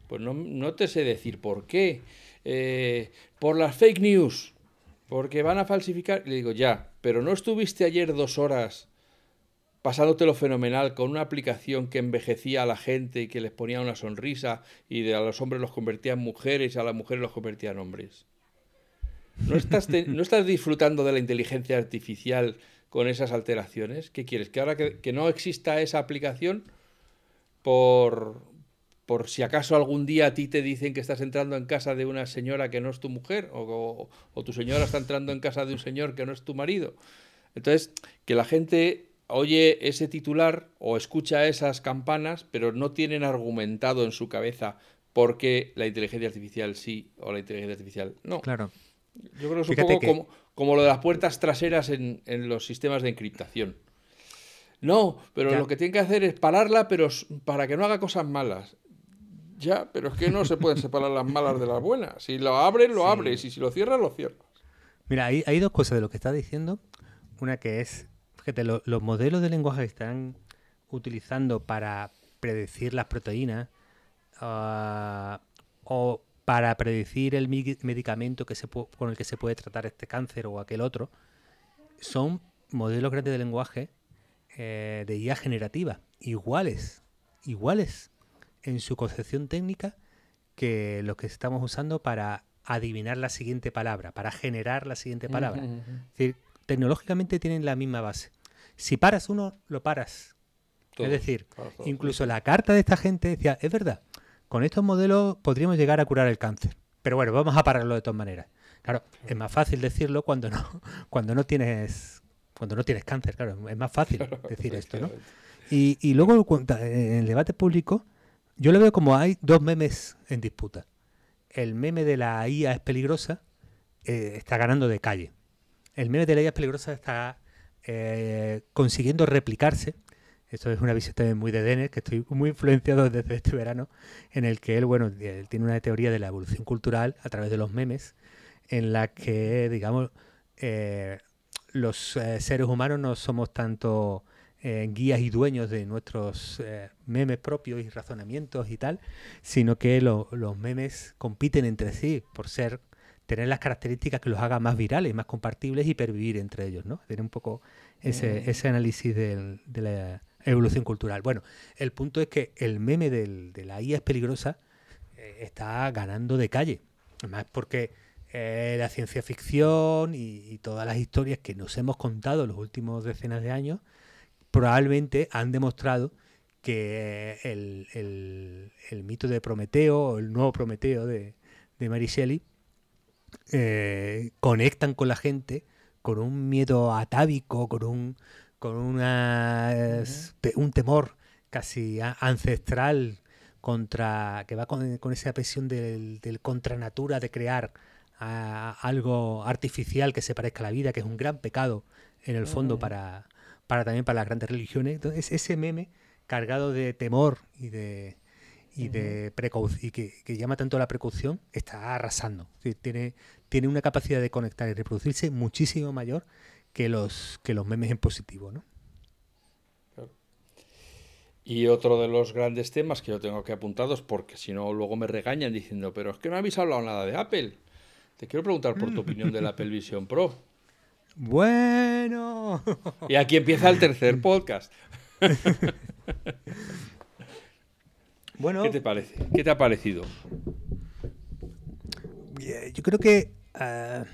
pues no, no te sé decir por qué. Eh, por las fake news. Porque van a falsificar. le digo, ya, pero ¿no estuviste ayer dos horas pasándotelo fenomenal con una aplicación que envejecía a la gente y que les ponía una sonrisa y de a los hombres los convertía en mujeres y a las mujeres los convertía en hombres? ¿No estás, ¿no estás disfrutando de la inteligencia artificial con esas alteraciones? ¿Qué quieres? ¿Que ahora que no exista esa aplicación por, por si acaso algún día a ti te dicen que estás entrando en casa de una señora que no es tu mujer, o, tu señora está entrando en casa de un señor que no es tu marido. Entonces, que la gente oye ese titular o escucha esas campanas, pero no tienen argumentado en su cabeza por qué la inteligencia artificial sí o la inteligencia artificial no. Claro. Yo creo que es un poco como, lo de las puertas traseras en, los sistemas de encriptación. No, pero lo que tienen que hacer es pararla, pero para que no haga cosas malas. Ya, pero es que no se pueden separar las malas de las buenas. Si lo abres, lo abres. Y si lo cierras, lo cierras. Mira, hay, hay dos cosas de lo que estás diciendo. Una que es, fíjate, los modelos de lenguaje que están utilizando para predecir las proteínas ah, o para predecir el medicamento que se con el que se puede tratar este cáncer o aquel otro, son modelos grandes de lenguaje eh, de IA generativa, iguales, iguales en su concepción técnica que lo que estamos usando para adivinar la siguiente palabra, para generar la siguiente palabra. Es decir, tecnológicamente tienen la misma base. Si paras uno, lo paras. es decir, incluso la carta de esta gente decía, es verdad, con estos modelos podríamos llegar a curar el cáncer. Pero bueno, vamos a pararlo de todas maneras. Claro, es más fácil decirlo cuando no, cuando no tienes cuando no tienes cáncer, claro, es más fácil decir esto, ¿no? Y, y luego en el debate público yo lo veo como hay dos memes en disputa. El meme de la IA es peligrosa eh, está ganando de calle. El meme de la IA es peligrosa está eh, consiguiendo replicarse. Esto es una visión también muy de Denner, que estoy muy influenciado desde este verano, en el que él, bueno, tiene una teoría de la evolución cultural a través de los memes, en la que, digamos, eh, los seres humanos no somos tanto eh, guías y dueños de nuestros eh, memes propios y razonamientos y tal, sino que los memes compiten entre sí por ser tener las características que los haga más virales, más compartibles y pervivir entre ellos, ¿no? Tener un poco ese, mm. ese análisis de la evolución cultural. Bueno, el punto es que el meme de la IA es peligrosa eh, está ganando de calle. Además, porque eh, la ciencia ficción y, todas las historias que nos hemos contado en los últimos decenas de años probablemente han demostrado que el, mito de Prometeo, el nuevo Prometeo de, de Mary Shelley, eh, conectan con la gente con un miedo atávico, con un, con una, un temor casi ancestral contra que va con, esa presión del, del contra natura de crear algo artificial que se parezca a la vida, que es un gran pecado en el fondo para, para también para las grandes religiones. Entonces, ese meme cargado de temor y de y de y que, llama tanto a la precaución, está arrasando. tiene, tiene una capacidad de conectar y reproducirse muchísimo mayor que los, que los memes en positivo, ¿no? Y otro de los grandes temas que yo tengo que apuntados, porque si no luego me regañan diciendo, pero es que no habéis hablado nada de Apple. Te quiero preguntar por tu opinión del Apple Vision Pro. Bueno. Y aquí empieza el tercer podcast. bueno. ¿Qué te parece? ¿Qué te ha parecido? Yo creo que ah,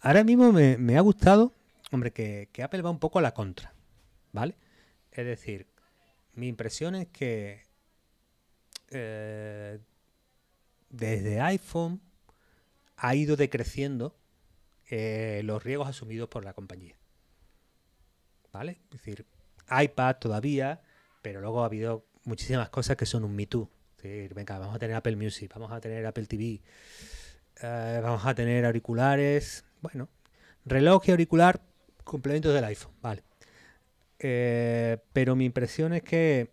ahora mismo me, ha gustado, hombre, que, Apple va un poco a la contra, ¿vale? Es decir, mi impresión es que eh, desde iPhone ha ido decreciendo eh, los riesgos asumidos por la compañía. ¿Vale? Es decir, iPad todavía, pero luego ha habido muchísimas cosas que son un Me Too. Es decir, venga, vamos a tener Apple Music, vamos a tener Apple TV, eh, vamos a tener auriculares, bueno, reloj y auricular, complementos del iPhone, vale. Eh, pero mi impresión es que,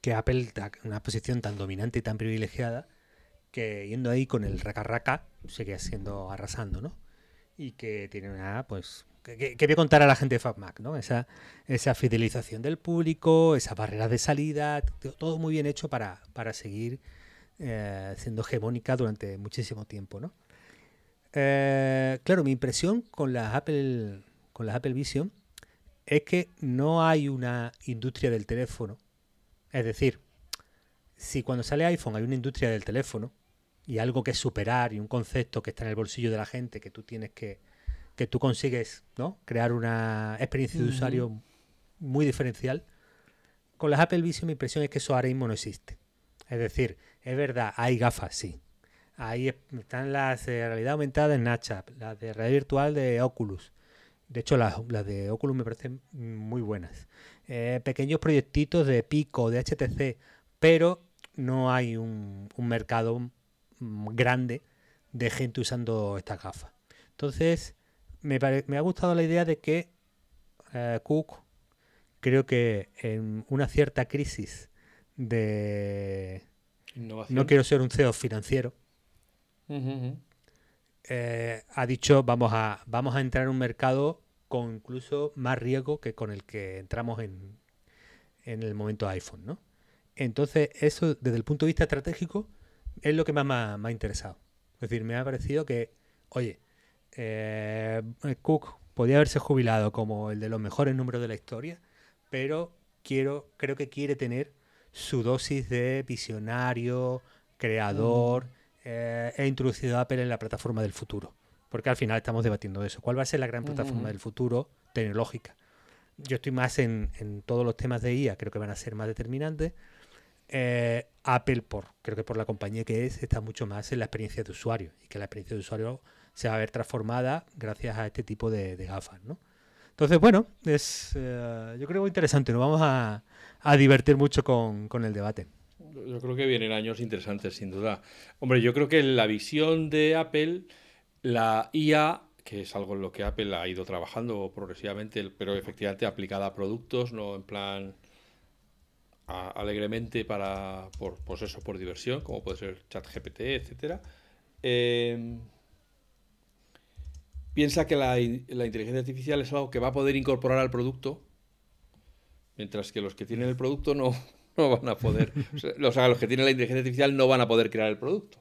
que Apple una posición tan dominante y tan privilegiada que yendo ahí con el raca raca sigue siendo arrasando, ¿no? Y que tiene una, pues, que, voy a contar a la gente de FabMac, ¿no? Esa, esa fidelización del público, esa barrera de salida, todo muy bien hecho para, para seguir eh, siendo hegemónica durante muchísimo tiempo, ¿no? Eh, claro, mi impresión con las Apple, con las Apple Vision es que no hay una industria del teléfono. Es decir, si cuando sale iPhone hay una industria del teléfono, y algo que superar y un concepto que está en el bolsillo de la gente que tú tienes que que tú consigues ¿no? crear una experiencia de usuario muy diferencial. Con las Apple Vision mi impresión es que eso ahora mismo no existe. Es decir es verdad hay gafas sí. Ahí están las de realidad aumentada en Snapchat las de realidad virtual de Oculus. De hecho las, de Oculus me parecen muy buenas. Eh, pequeños proyectitos de Pico de HTC pero no hay un, un mercado grande de gente usando estas gafas. Entonces, me, me ha gustado la idea de que eh, Cook, creo que en una cierta crisis de... No quiero ser un CEO financiero. Eh, ha dicho vamos a, vamos a entrar en un mercado con incluso más riesgo que con el que entramos en, en el momento iPhone, ¿no? Entonces, eso desde el punto de vista estratégico es lo que más me ha, interesado. Es decir, me ha parecido que, oye, eh, Cook podía haberse jubilado como el de los mejores números de la historia, pero quiero, creo que quiere tener su dosis de visionario, creador, mm. eh, e introducido a Apple en la plataforma del futuro. Porque al final estamos debatiendo eso. ¿Cuál va a ser la gran plataforma del futuro tecnológica? Yo estoy más en, en todos los temas de IA, creo que van a ser más determinantes. Eh, Apple, por, creo que por la compañía que es, está mucho más en la experiencia de usuario y que la experiencia de usuario se va a ver transformada gracias a este tipo de, gafas, ¿no? Entonces, bueno, es eh, yo creo interesante, nos vamos a, divertir mucho con, el debate. Yo creo que vienen años interesantes, sin duda. Hombre, yo creo que la visión de Apple, la IA, que es algo en lo que Apple ha ido trabajando progresivamente, pero efectivamente aplicada a productos, no en plan alegremente para, por, pues eso, por diversión, como puede ser ChatGPT, etcétera. Em, piensa que la, inteligencia artificial es algo que va a poder incorporar al producto, mientras que los que tienen el producto no, no van a poder. o sea, los que tienen la inteligencia artificial no van a poder crear el producto.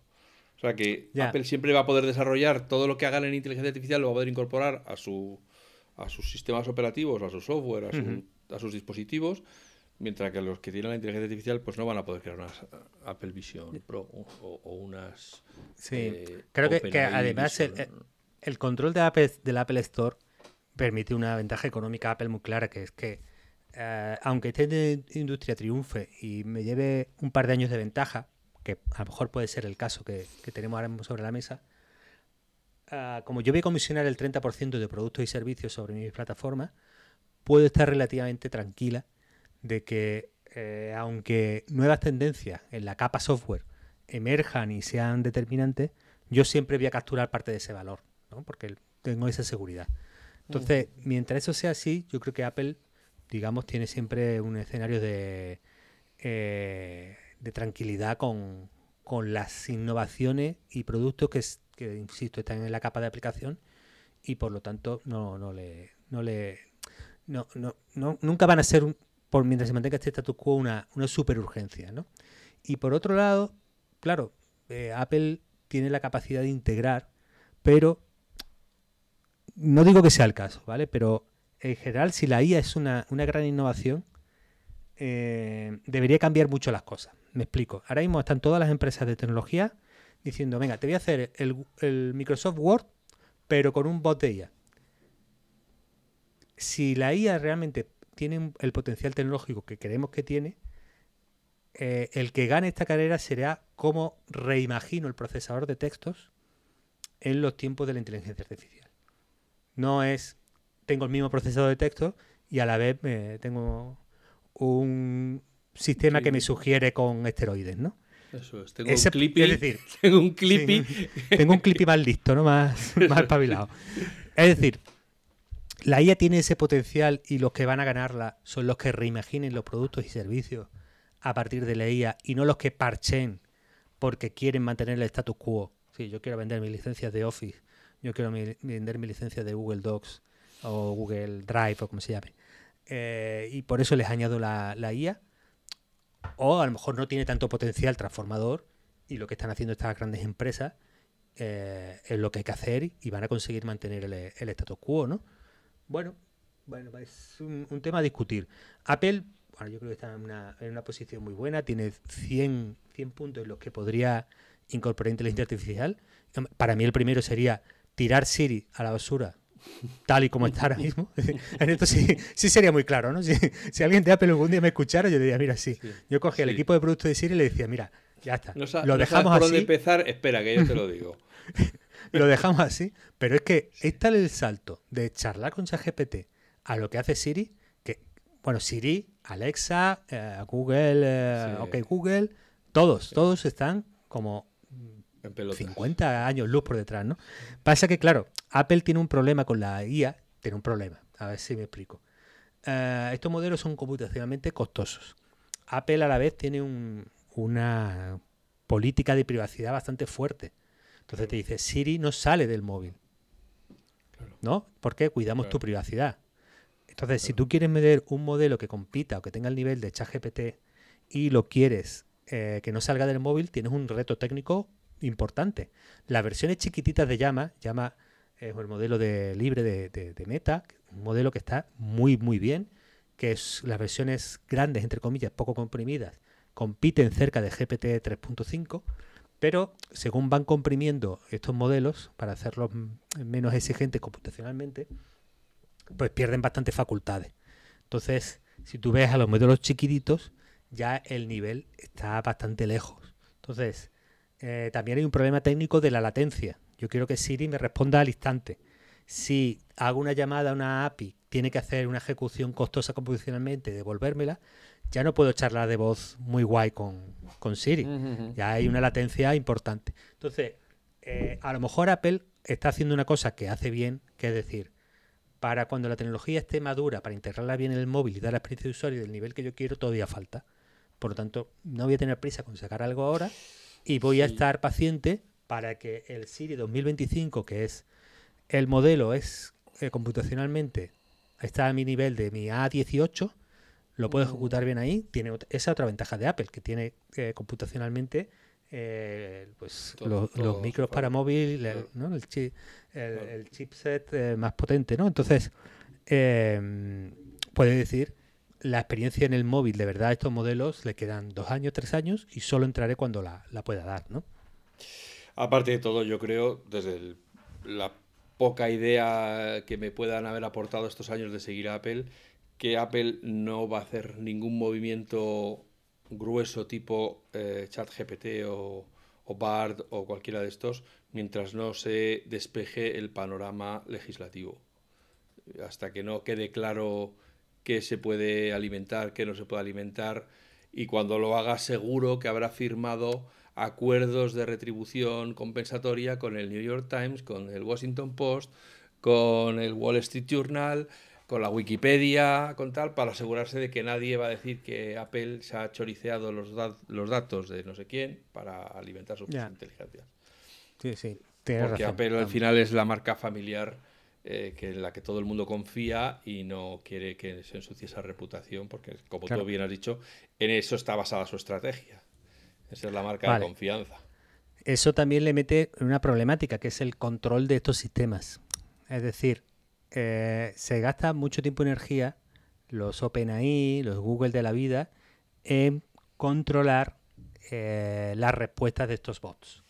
O sea que Apple siempre va a poder desarrollar todo lo que hagan en inteligencia artificial, lo va a poder incorporar a, su, a sus sistemas operativos, a su software, a, a sus dispositivos Mientras que los que tienen la inteligencia artificial pues no van a poder crear unas Apple Vision Pro o, unas... Sí, eh, creo que, además el, control de Apple, del Apple Store permite una ventaja económica a Apple muy clara, que es que eh, aunque esta industria triunfe y me lleve un par de años de ventaja, que a lo mejor puede ser el caso que, tenemos ahora mismo sobre la mesa, ah, como yo voy a comisionar el 30% de productos y servicios sobre mi plataforma, puedo estar relativamente tranquila de que eh, aunque nuevas tendencias en la capa software emerjan y sean determinantes, yo siempre voy a capturar parte de ese valor, ¿no? porque tengo esa seguridad. Entonces, mientras eso sea así, yo creo que Apple, digamos, tiene siempre un escenario de, eh, de tranquilidad con, las innovaciones y productos que, que, insisto, están en la capa de aplicación y por lo tanto no, no le, no le no, no, no, nunca van a ser, por mientras se mantenga este status quo, una, una super urgencia. ¿no? Y por otro lado, claro, eh, Apple tiene la capacidad de integrar, pero no digo que sea el caso, ¿vale? Pero en general, si la IA es una, gran innovación, eh, debería cambiar mucho las cosas. Me explico. Ahora mismo están todas las empresas de tecnología diciendo, venga, te voy a hacer el, el Microsoft Word, pero con un bot de IA si la IA realmente tiene el potencial tecnológico que queremos que tiene, eh, el que gane esta carrera será cómo reimagino el procesador de textos en los tiempos de la inteligencia artificial. No es, tengo el mismo procesador de textos y a la vez tengo un sistema que me sugiere con esteroides, ¿no? Eso es, tengo un clippy. Es decir, tengo un clippy. tengo un clippy más listo, ¿no? Más, más espabilado. Es decir, la IA tiene ese potencial y los que van a ganarla son los que reimaginen los productos y servicios a partir de la IA y no los que parchen porque quieren mantener el status quo. Sí, yo quiero vender mis licencias de Office, yo quiero vender mi licencia de Google Docs o Google Drive o como se llame. Eh, y por eso les añado la, IA. O a lo mejor no tiene tanto potencial transformador y lo que están haciendo estas grandes empresas eh, es lo que hay que hacer y van a conseguir mantener el, el status quo, ¿no? Bueno, bueno, es un, tema a discutir. Apple, bueno, yo creo que está en una, posición muy buena, tiene 100, 100 puntos en los que podría incorporar inteligencia artificial. Para mí el primero sería tirar Siri a la basura tal y como está ahora mismo. en esto sí, sí sería muy claro, ¿no? Si, alguien de Apple algún día me escuchara, yo diría, mira, sí. yo cogía el equipo de producto de Siri y le decía, mira, ya está. lo dejamos por dónde empezar? Espera, que yo te lo digo. lo dejamos así. Pero es que es tal el salto de charlar con ChatGPT a lo que hace Siri, que, bueno, Siri, Alexa, eh, Google, eh, OK Google, todos, todos están como 50 años luz por detrás, ¿no? Pasa que, claro, Apple tiene un problema con la IA, tiene un problema, a ver si me explico. Eh, estos modelos son computacionalmente costosos. Apple a la vez tiene una política de privacidad bastante fuerte. Entonces te dice, Siri no sale del móvil. ¿No? Porque cuidamos tu privacidad. Entonces, si tú quieres medir un modelo que compita o que tenga el nivel de ChatGPT y lo quieres eh, que no salga del móvil, tienes un reto técnico importante. Las versiones chiquititas de Llama, Llama es el modelo de libre de, de, Meta, un modelo que está muy, muy bien, que es las versiones grandes, entre comillas, poco comprimidas, compiten cerca de GPT 3.5 pero según van comprimiendo estos modelos para hacerlos menos exigentes computacionalmente, pues pierden bastantes facultades. Entonces, si tú ves a los modelos chiquititos, ya el nivel está bastante lejos. Entonces, eh, también hay un problema técnico de la latencia. Yo quiero que Siri me responda al instante. Si hago una llamada a una API, tiene que hacer una ejecución costosa computacionalmente y devolvérmela, ya no puedo charlar de voz muy guay con, Siri. Ya hay una latencia importante. Entonces, eh, a lo mejor Apple está haciendo una cosa que hace bien, que es decir, para cuando la tecnología esté madura, para integrarla bien en el móvil y dar la experiencia de usuario del nivel que yo quiero, todavía falta. Por lo tanto, no voy a tener prisa con sacar algo ahora y voy a estar paciente para que el Siri 2025, que es el modelo, es eh, computacionalmente, está a mi nivel de mi A18, lo puedo ejecutar bien ahí. Tiene esa otra ventaja de Apple, que tiene eh, computacionalmente eh, pues los, micros para móvil, el, chipset eh, más potente, ¿no? Entonces, puede decir, la experiencia en el móvil, de verdad, estos modelos le quedan dos años, tres años y solo entraré cuando la, pueda dar, ¿no? Aparte de todo, yo creo, desde la poca idea que me puedan haber aportado estos años de seguir a Apple, que Apple no va a hacer ningún movimiento grueso tipo eh, ChatGPT o, o BARD o cualquiera de estos mientras no se despeje el panorama legislativo. Hasta que no quede claro qué se puede alimentar, qué no se puede alimentar, y cuando lo haga seguro que habrá firmado acuerdos de retribución compensatoria con el New York Times, con el Washington Post, con el Wall Street Journal, con la Wikipedia, con tal, para asegurarse de que nadie va a decir que Apple se ha choriceado los, los datos de no sé quién para alimentar sus inteligencias. Sí, sí. Porque Apple al final es la marca familiar eh, que en la que todo el mundo confía y no quiere que se ensucie esa reputación, porque como tú bien has dicho, en eso está basada su estrategia. Esa es la marca de confianza. Eso también le mete una problemática, que es el control de estos sistemas. Es decir, eh, se gasta mucho tiempo y energía los OpenAI, los Google de la vida, en controlar eh, las respuestas de estos bots.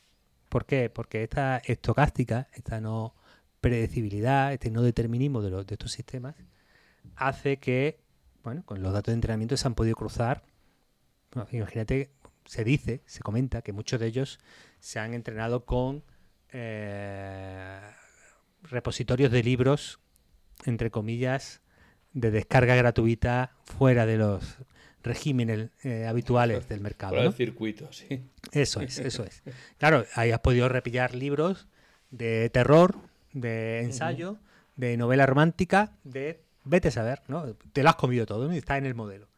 ¿Por qué? Porque esta estocástica, esta no predecibilidad, este no determinismo de, los, de estos sistemas, hace que, bueno, con los datos de entrenamiento se han podido cruzar. imagínate, se dice, se comenta que muchos de ellos se han entrenado con eh, repositorios de libros, entre comillas, de descarga gratuita fuera de los regímenes eh, habituales del mercado. Fuera del circuito, sí. Eso es, eso es. Claro, ahí has podido repillar libros de terror, de ensayo, de novela romántica, de vete a saber, ¿no? Te lo has comido todo y está en el modelo.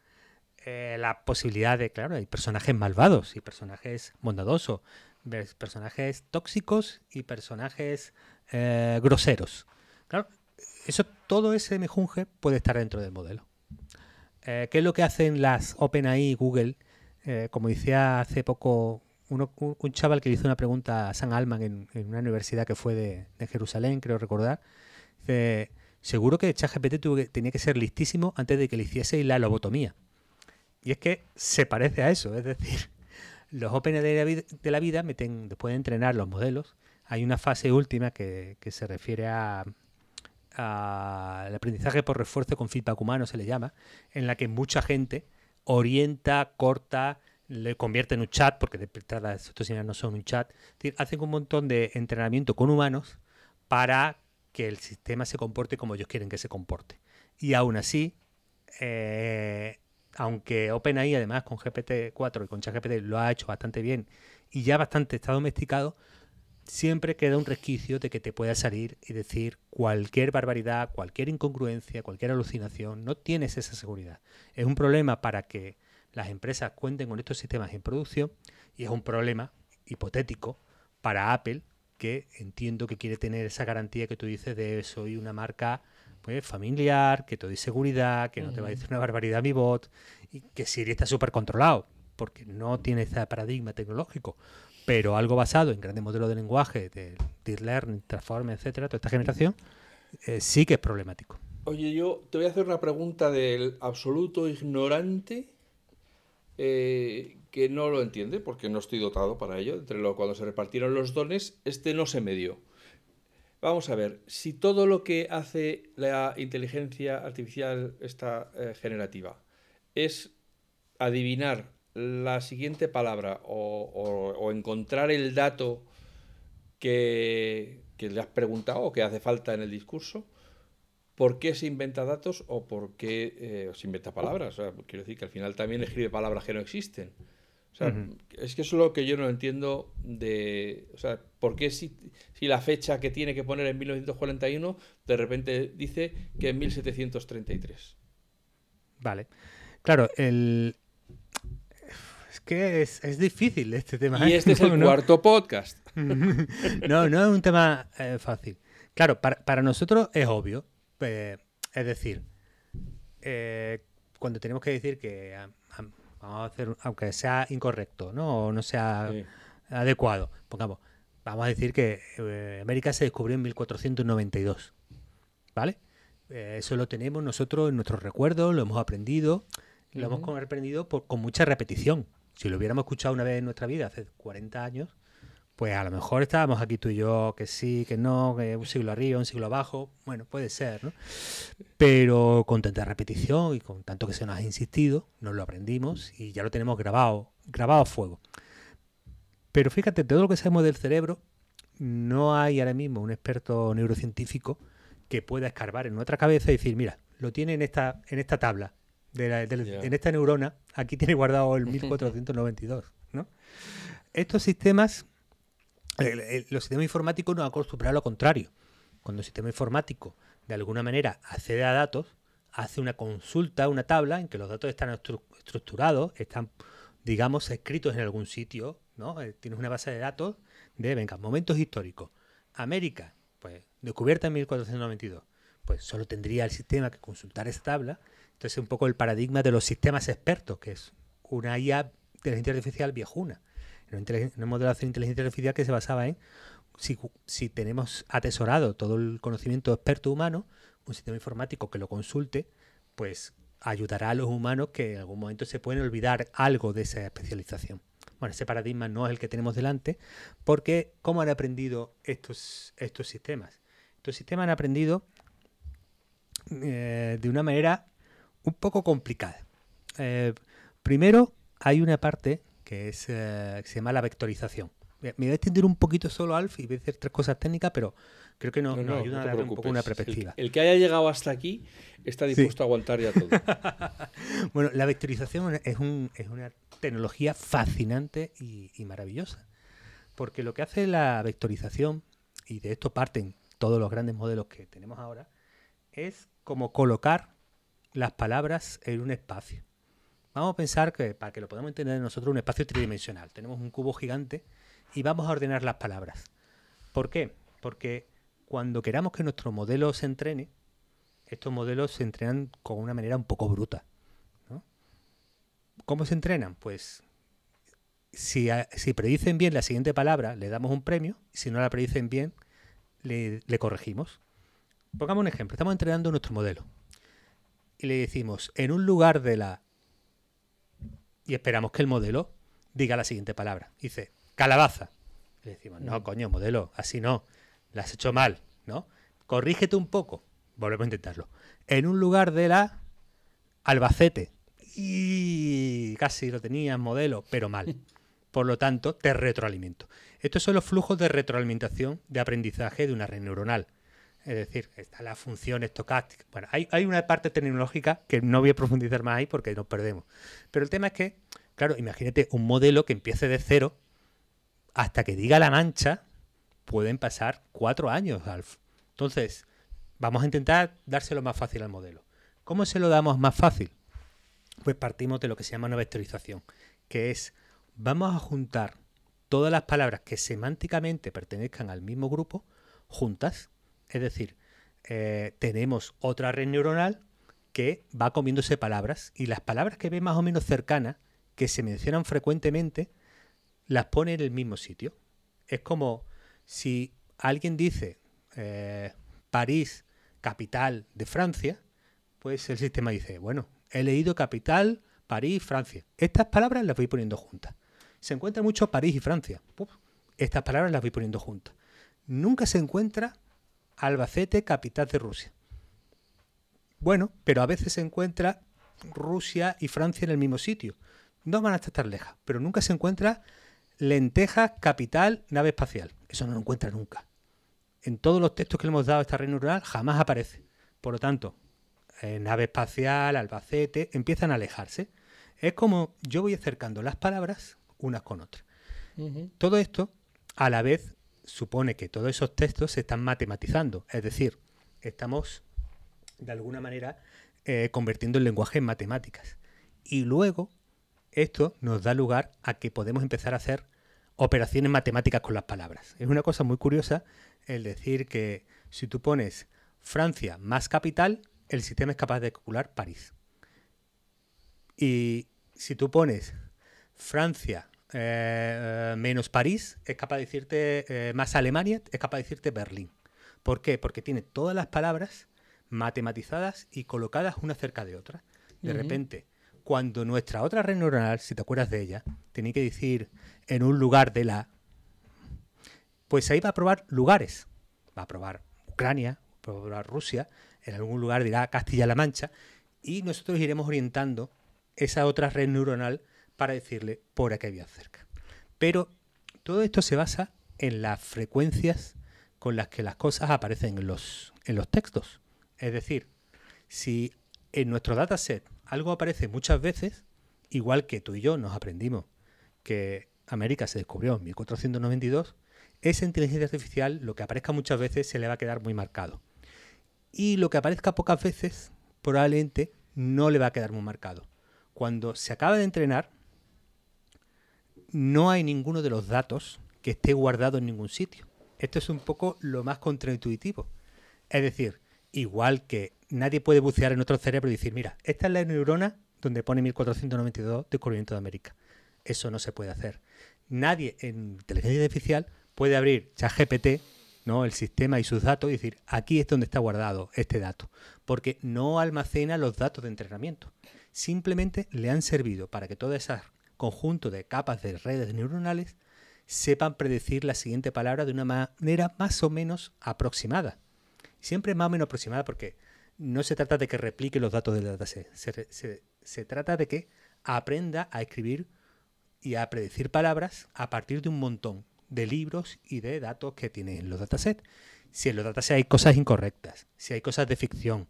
Eh, la posibilidad de, claro, hay personajes malvados y personajes bondadosos, personajes tóxicos y personajes eh, groseros. Claro, eso, todo ese mejunje puede estar dentro del modelo. Eh, ¿Qué es lo que hacen las OpenAI y Google? como decía hace poco un chaval que hizo una pregunta a San Alman en, una universidad que fue de, Jerusalén, creo recordar, seguro que ChatGPT tenía que ser listísimo antes de que le hiciese la lobotomía. Y es que se parece a eso, es decir, los Open de la vida, meten, después de entrenar los modelos, hay una fase última que, se refiere a, al aprendizaje por refuerzo con feedback humano, se le llama, en la que mucha gente orienta, corta, le convierte en un chat, porque de entrada estos no son un chat, hacen un montón de entrenamiento con humanos para que el sistema se comporte como ellos quieren que se comporte. Y aún así, eh, aunque OpenAI además con GPT-4 y con ChatGPT lo ha hecho bastante bien y ya bastante está domesticado, siempre queda un resquicio de que te pueda salir y decir cualquier barbaridad, cualquier incongruencia, cualquier alucinación. No tienes esa seguridad. Es un problema para que las empresas cuenten con estos sistemas en producción y es un problema hipotético para Apple que entiendo que quiere tener esa garantía que tú dices de soy una marca pues familiar, que te doy seguridad, que no te va a decir una barbaridad mi bot y que Siri está súper controlado porque no tiene ese paradigma tecnológico, pero algo basado en grandes modelos de lenguaje, de Deep Learning, Transform, etcétera, toda esta generación, eh, sí que es problemático. Oye, yo te voy a hacer una pregunta del absoluto ignorante eh, que no lo entiende porque no estoy dotado para ello. Entre lo, cuando se repartieron los dones, este no se me dio. Vamos a ver, si todo lo que hace la inteligencia artificial esta eh, generativa es adivinar la siguiente palabra o, encontrar el dato que, le has preguntado o que hace falta en el discurso, por qué se inventa datos o por qué eh, se inventa palabras. quiero decir que al final también escribe palabras que no existen. O sea, es que eso es lo que yo no entiendo de... O sea, ¿por qué si, si la fecha que tiene que poner en 1941 de repente dice que en 1733? Vale. Claro, el... Es que es, difícil este tema. Y ¿eh? este es el cuarto podcast. no, no es un tema eh, fácil. Claro, para, para nosotros es obvio. Eh, es decir, cuando tenemos que decir que vamos a hacer, aunque sea incorrecto, ¿no? O no sea adecuado, pongamos, vamos a decir que eh, América se descubrió en 1492, ¿vale? Eh, eso lo tenemos nosotros en nuestros recuerdos, lo hemos aprendido, lo hemos aprendido con mucha repetición. Si lo hubiéramos escuchado una vez en nuestra vida, hace 40 años, pues a lo mejor estábamos aquí tú y yo, que sí, que no, que un siglo arriba, un siglo abajo, bueno, puede ser, ¿no? Pero con tanta repetición y con tanto que se nos ha insistido, nos lo aprendimos y ya lo tenemos grabado, grabado a fuego. Pero fíjate, todo lo que sabemos del cerebro, no hay ahora mismo un experto neurocientífico que pueda escarbar en nuestra cabeza y decir, mira, lo tiene en esta, en esta tabla, en esta neurona, aquí tiene guardado el 1492, ¿no? Estos sistemas los sistemas informáticos nos acostumbrado a lo contrario. Cuando el sistema informático de alguna manera accede a datos, hace una consulta, una tabla en que los datos están estructurados, están, digamos, escritos en algún sitio, ¿no? Eh, tienes una base de datos de, venga, momentos históricos. América, pues, descubierta en 1492. Pues solo tendría el sistema que consultar esa tabla. Entonces, es un poco el paradigma de los sistemas expertos, que es una IA de inteligencia artificial viejuna una modelación de inteligencia artificial que se basaba en si, tenemos atesorado todo el conocimiento experto humano, un sistema informático que lo consulte, pues ayudará a los humanos que en algún momento se pueden olvidar algo de esa especialización. Bueno, ese paradigma no es el que tenemos delante, porque ¿cómo han aprendido estos, estos sistemas? Estos sistemas han aprendido eh, de una manera un poco complicada. Eh, primero, hay una parte que es, eh, se llama la vectorización. Me voy a extender un poquito solo, Alf, y voy a decir tres cosas técnicas, pero creo que nos, ayuda a dar un poco una perspectiva. El, que haya llegado hasta aquí está dispuesto a aguantar ya todo. bueno, la vectorización es, una tecnología fascinante y, y, maravillosa. Porque lo que hace la vectorización, y de esto parten todos los grandes modelos que tenemos ahora, es como colocar las palabras en un espacio. Vamos a pensar que, para que lo podamos entender nosotros, un espacio tridimensional. Tenemos un cubo gigante y vamos a ordenar las palabras. ¿Por qué? Porque cuando queramos que nuestro modelo se entrene, estos modelos se entrenan con una manera un poco bruta. ¿Cómo se entrenan? Pues si, predicen bien la siguiente palabra, le damos un premio, si no la predicen bien, le corregimos. Pongamos un ejemplo, estamos entrenando nuestro modelo y le decimos, en un lugar de la y esperamos que el modelo diga la siguiente palabra. Dice, calabaza. Le decimos, no, mm. coño, modelo, así no. La has hecho mal, ¿no? Corrígete un poco. Volvemos a intentarlo. En un lugar de la Albacete. Y casi lo tenías modelo, pero mal. Por lo tanto, te retroalimento. Estos son los flujos de retroalimentación de aprendizaje de una red neuronal. Es decir, está la función estocástica. Bueno, hay, una parte tecnológica que no voy a profundizar más ahí porque nos perdemos. Pero el tema es que, claro, imagínate un modelo que empiece de cero hasta que diga la mancha, pueden pasar cuatro años, Alf. Entonces, vamos a intentar dárselo más fácil al modelo. ¿Cómo se lo damos más fácil? Pues partimos de lo que se llama una vectorización, que es, vamos a juntar todas las palabras que semánticamente pertenezcan al mismo grupo juntas es decir, eh, tenemos otra red neuronal que va comiéndose palabras y las palabras que ve más o menos cercanas, que se mencionan frecuentemente, las pone en el mismo sitio. Es como si alguien dice eh, París, capital de Francia, pues el sistema dice, bueno, he leído capital, París, Francia. Estas palabras las voy poniendo juntas. Se encuentra mucho París y Francia. estas palabras las voy poniendo juntas. Nunca se encuentra Albacete, capital de Rusia. Bueno, pero a veces se encuentra Rusia y Francia en el mismo sitio. No van a estar lejas, pero nunca se encuentra lenteja, capital, nave espacial. Eso no lo encuentra nunca. En todos los textos que le hemos dado a esta red neuronal jamás aparece. Por lo tanto, eh, nave espacial, Albacete, empiezan a alejarse. Es como yo voy acercando las palabras unas con otras. Todo esto a la vez supone que todos esos textos se están matematizando, es decir, estamos de alguna manera eh, convirtiendo el lenguaje en matemáticas. Y luego esto nos da lugar a que podemos empezar a hacer operaciones matemáticas con las palabras. Es una cosa muy curiosa el decir que si tú pones Francia más capital, el sistema es capaz de calcular París. Y si tú pones Francia eh, menos París, es capaz de decirte eh, más Alemania, es capaz de decirte Berlín. ¿Por qué? Porque tiene todas las palabras matematizadas y colocadas una cerca de otra. De repente, cuando nuestra otra red neuronal, si te acuerdas de ella, tenía que decir en un lugar de la... Pues ahí va a probar lugares. Va a probar Ucrania, va a probar Rusia, en algún lugar dirá Castilla-La Mancha, y nosotros iremos orientando esa otra red neuronal para decirle por aquí había cerca. Pero todo esto se basa en las frecuencias con las que las cosas aparecen en los, en los textos. Es decir, si en nuestro dataset algo aparece muchas veces, igual que tú y yo nos aprendimos que América se descubrió en 1492, esa inteligencia artificial, lo que aparezca muchas veces, se le va a quedar muy marcado. Y lo que aparezca pocas veces, probablemente no le va a quedar muy marcado. Cuando se acaba de entrenar, no hay ninguno de los datos que esté guardado en ningún sitio. Esto es un poco lo más contraintuitivo. Es decir, igual que nadie puede bucear en otro cerebro y decir, mira, esta es la neurona donde pone 1492 descubrimiento de América. Eso no se puede hacer. Nadie en inteligencia artificial puede abrir ChatGPT, ¿no? el sistema y sus datos y decir, aquí es donde está guardado este dato, porque no almacena los datos de entrenamiento. Simplemente le han servido para que todo ese conjunto de capas de redes neuronales sepan predecir la siguiente palabra de una manera más o menos aproximada. Siempre más o menos aproximada porque no se trata de que replique los datos del dataset, se, trata de que aprenda a escribir y a predecir palabras a partir de un montón de libros y de datos que tienen los datasets. Si en los datasets hay cosas incorrectas, si hay cosas de ficción,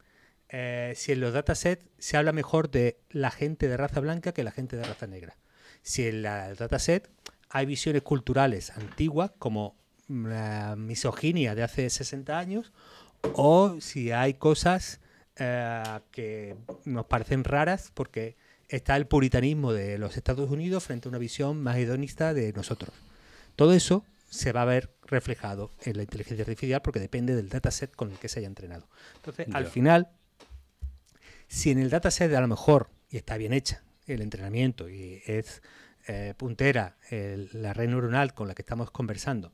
eh, si en los datasets se habla mejor de la gente de raza blanca que la gente de raza negra. Si en el dataset hay visiones culturales antiguas como la misoginia de hace 60 años o si hay cosas eh, que nos parecen raras porque está el puritanismo de los Estados Unidos frente a una visión más hedonista de nosotros. Todo eso se va a ver reflejado en la inteligencia artificial porque depende del dataset con el que se haya entrenado. Entonces, al final, si en el dataset a lo mejor, y está bien hecha el entrenamiento y es eh, puntera, la red neuronal con la que estamos conversando,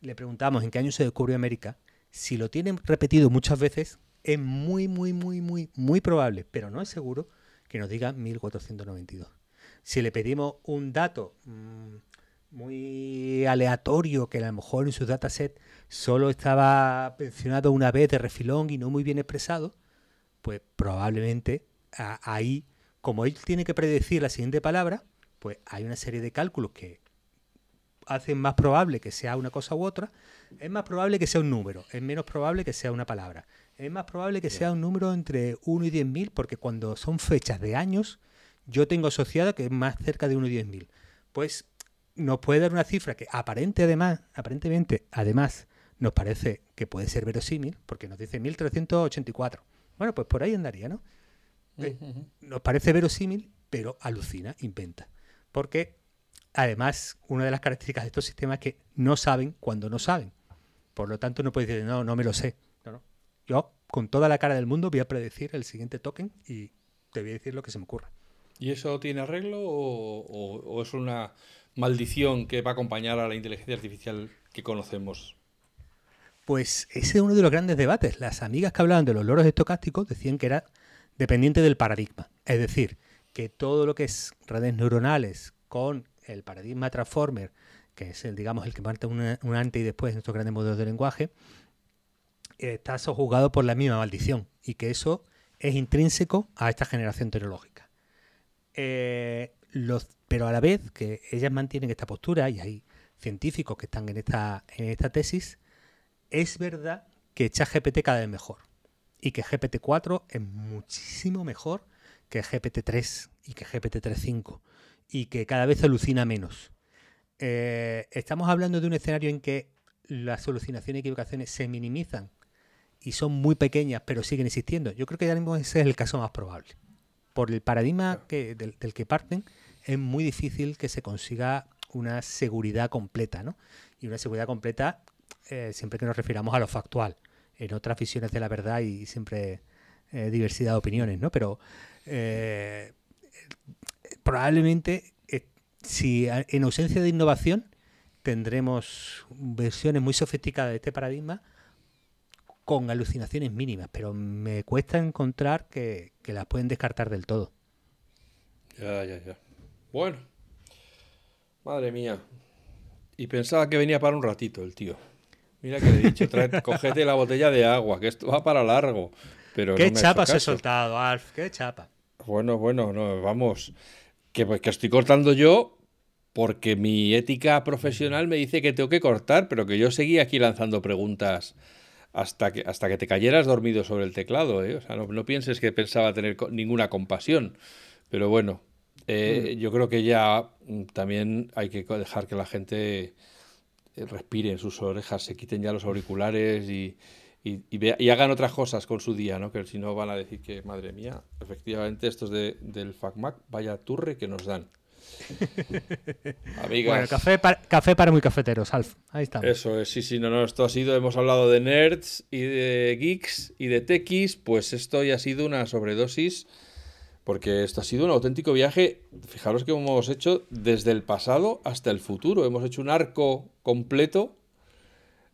le preguntamos en qué año se descubrió América, si lo tienen repetido muchas veces, es muy, muy, muy, muy, muy probable, pero no es seguro, que nos diga 1492. Si le pedimos un dato mm, muy aleatorio, que a lo mejor en su dataset solo estaba mencionado una vez de refilón y no muy bien expresado, pues probablemente ahí, como él tiene que predecir la siguiente palabra, pues hay una serie de cálculos que hacen más probable que sea una cosa u otra. Es más probable que sea un número, es menos probable que sea una palabra. Es más probable que sea un número entre 1 y 10.000, porque cuando son fechas de años, yo tengo asociada que es más cerca de 1 y 10.000. Pues nos puede dar una cifra que aparente además, aparentemente, además, nos parece que puede ser verosímil, porque nos dice 1384. Bueno, pues por ahí andaría, ¿no? Eh, nos parece verosímil, pero alucina, inventa. Porque además, una de las características de estos sistemas es que no saben cuando no saben. Por lo tanto, no puedes decir, no, no me lo sé. Yo, con toda la cara del mundo, voy a predecir el siguiente token y te voy a decir lo que se me ocurra. ¿Y eso tiene arreglo o, es una maldición que va a acompañar a la inteligencia artificial que conocemos? Pues ese es uno de los grandes debates. Las amigas que hablaban de los loros estocásticos decían que era dependiente del paradigma. Es decir, que todo lo que es redes neuronales con el paradigma transformer, que es el, digamos, el que marca un antes y después en estos grandes modelos de lenguaje, está sojuzgado por la misma maldición y que eso es intrínseco a esta generación tecnológica. Eh, pero a la vez que ellas mantienen esta postura, y hay científicos que están en esta, en esta tesis, es verdad que ChatGPT cada vez mejor y que GPT-4 es muchísimo mejor que GPT-3 y que GPT-3.5 y que cada vez alucina menos. Eh, estamos hablando de un escenario en que las alucinaciones y equivocaciones se minimizan y son muy pequeñas, pero siguen existiendo. Yo creo que ya mismo ese es el caso más probable. Por el paradigma que, del, que parten, es muy difícil que se consiga una seguridad completa, ¿no? Y una seguridad completa eh, siempre que nos refiramos a lo factual. En otras visiones de la verdad y siempre eh, diversidad de opiniones, ¿no? Pero eh, probablemente, si en ausencia de innovación, tendremos versiones muy sofisticadas de este paradigma con alucinaciones mínimas, pero me cuesta encontrar que, que las pueden descartar del todo. Ya, ya, ya. Bueno. Madre mía. Y pensaba que venía para un ratito el tío. Mira que le he dicho, trae, cogete la botella de agua, que esto va para largo. Pero ¿Qué no me ha chapa hecho se he soltado, Alf? ¿Qué chapa? Bueno, bueno, no, vamos. Que, pues, que estoy cortando yo porque mi ética profesional me dice que tengo que cortar, pero que yo seguía aquí lanzando preguntas hasta que, hasta que te cayeras dormido sobre el teclado, ¿eh? O sea, no, no pienses que pensaba tener ninguna compasión. Pero bueno, eh, yo creo que ya mm, también hay que dejar que la gente eh, respire en sus orejas, se quiten ya los auriculares y, y, y vea- y hagan otras cosas con su día, ¿no? Que si no van a decir que, madre mía, efectivamente estos de, del FacMac, vaya turre que nos dan. Amigas, Bueno, café para, café para muy cafeteros, Alf. Ahí estamos. eso es, sí, sí, no, no, esto ha sido, hemos hablado de nerds y de geeks y de techies, pues esto ya ha sido una sobredosis, porque esto ha sido un auténtico viaje, fijaros que hemos hecho desde el pasado hasta el futuro, hemos hecho un arco completo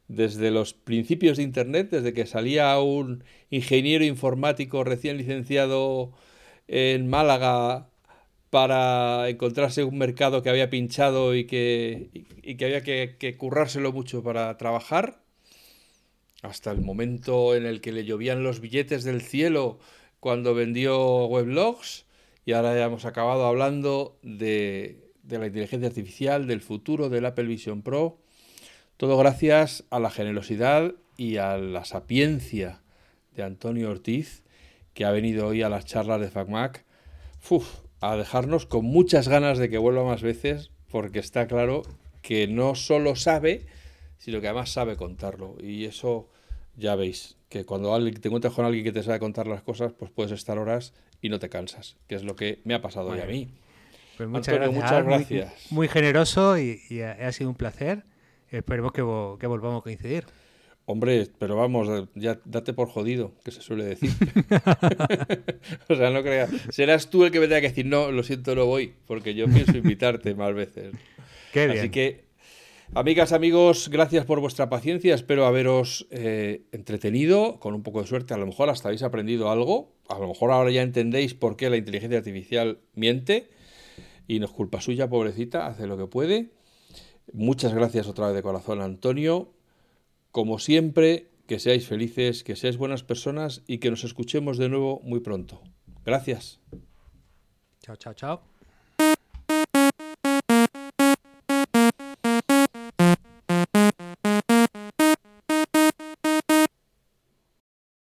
desde los principios de Internet, desde que salía un ingeniero informático recién licenciado en Málaga para encontrarse un mercado que había pinchado y que, y, que había que, que currárselo mucho para trabajar, hasta el momento en el que le llovían los billetes del cielo cuando vendió weblogs, y ahora ya hemos acabado hablando de, de la inteligencia artificial, del futuro del Apple Vision Pro. Todo gracias a la generosidad y a la sapiencia de Antonio Ortiz, que ha venido hoy a las charlas de FacMac uf, a dejarnos con muchas ganas de que vuelva más veces, porque está claro que no solo sabe, sino que además sabe contarlo. Y eso ya veis, que cuando alguien- te encuentras con alguien que te sabe contar las cosas, pues puedes estar horas y no te cansas, que es lo que me ha pasado hoy a mí. Pues muchas Antonio, gracias. muchas muy- generoso y, y ha, sido un placer. Esperemos que, que volvamos a coincidir. Hombre, pero vamos, ya date por jodido, que se suele decir. o sea, no creas. Serás tú el que me tenga que decir, no, lo siento, no voy, porque yo pienso invitarte más veces. Qué bien. Así que, amigas, amigos, gracias por vuestra paciencia. Espero haberos eh, entretenido, con un poco de suerte. A lo mejor hasta habéis aprendido algo. A lo mejor ahora ya entendéis por qué la inteligencia artificial miente. Y no es culpa suya, pobrecita, hace lo que puede. Muchas gracias otra vez de corazón, Antonio. Como siempre, que seáis felices, que seáis buenas personas y que nos escuchemos de nuevo muy pronto. Gracias. Chao, chao, chao.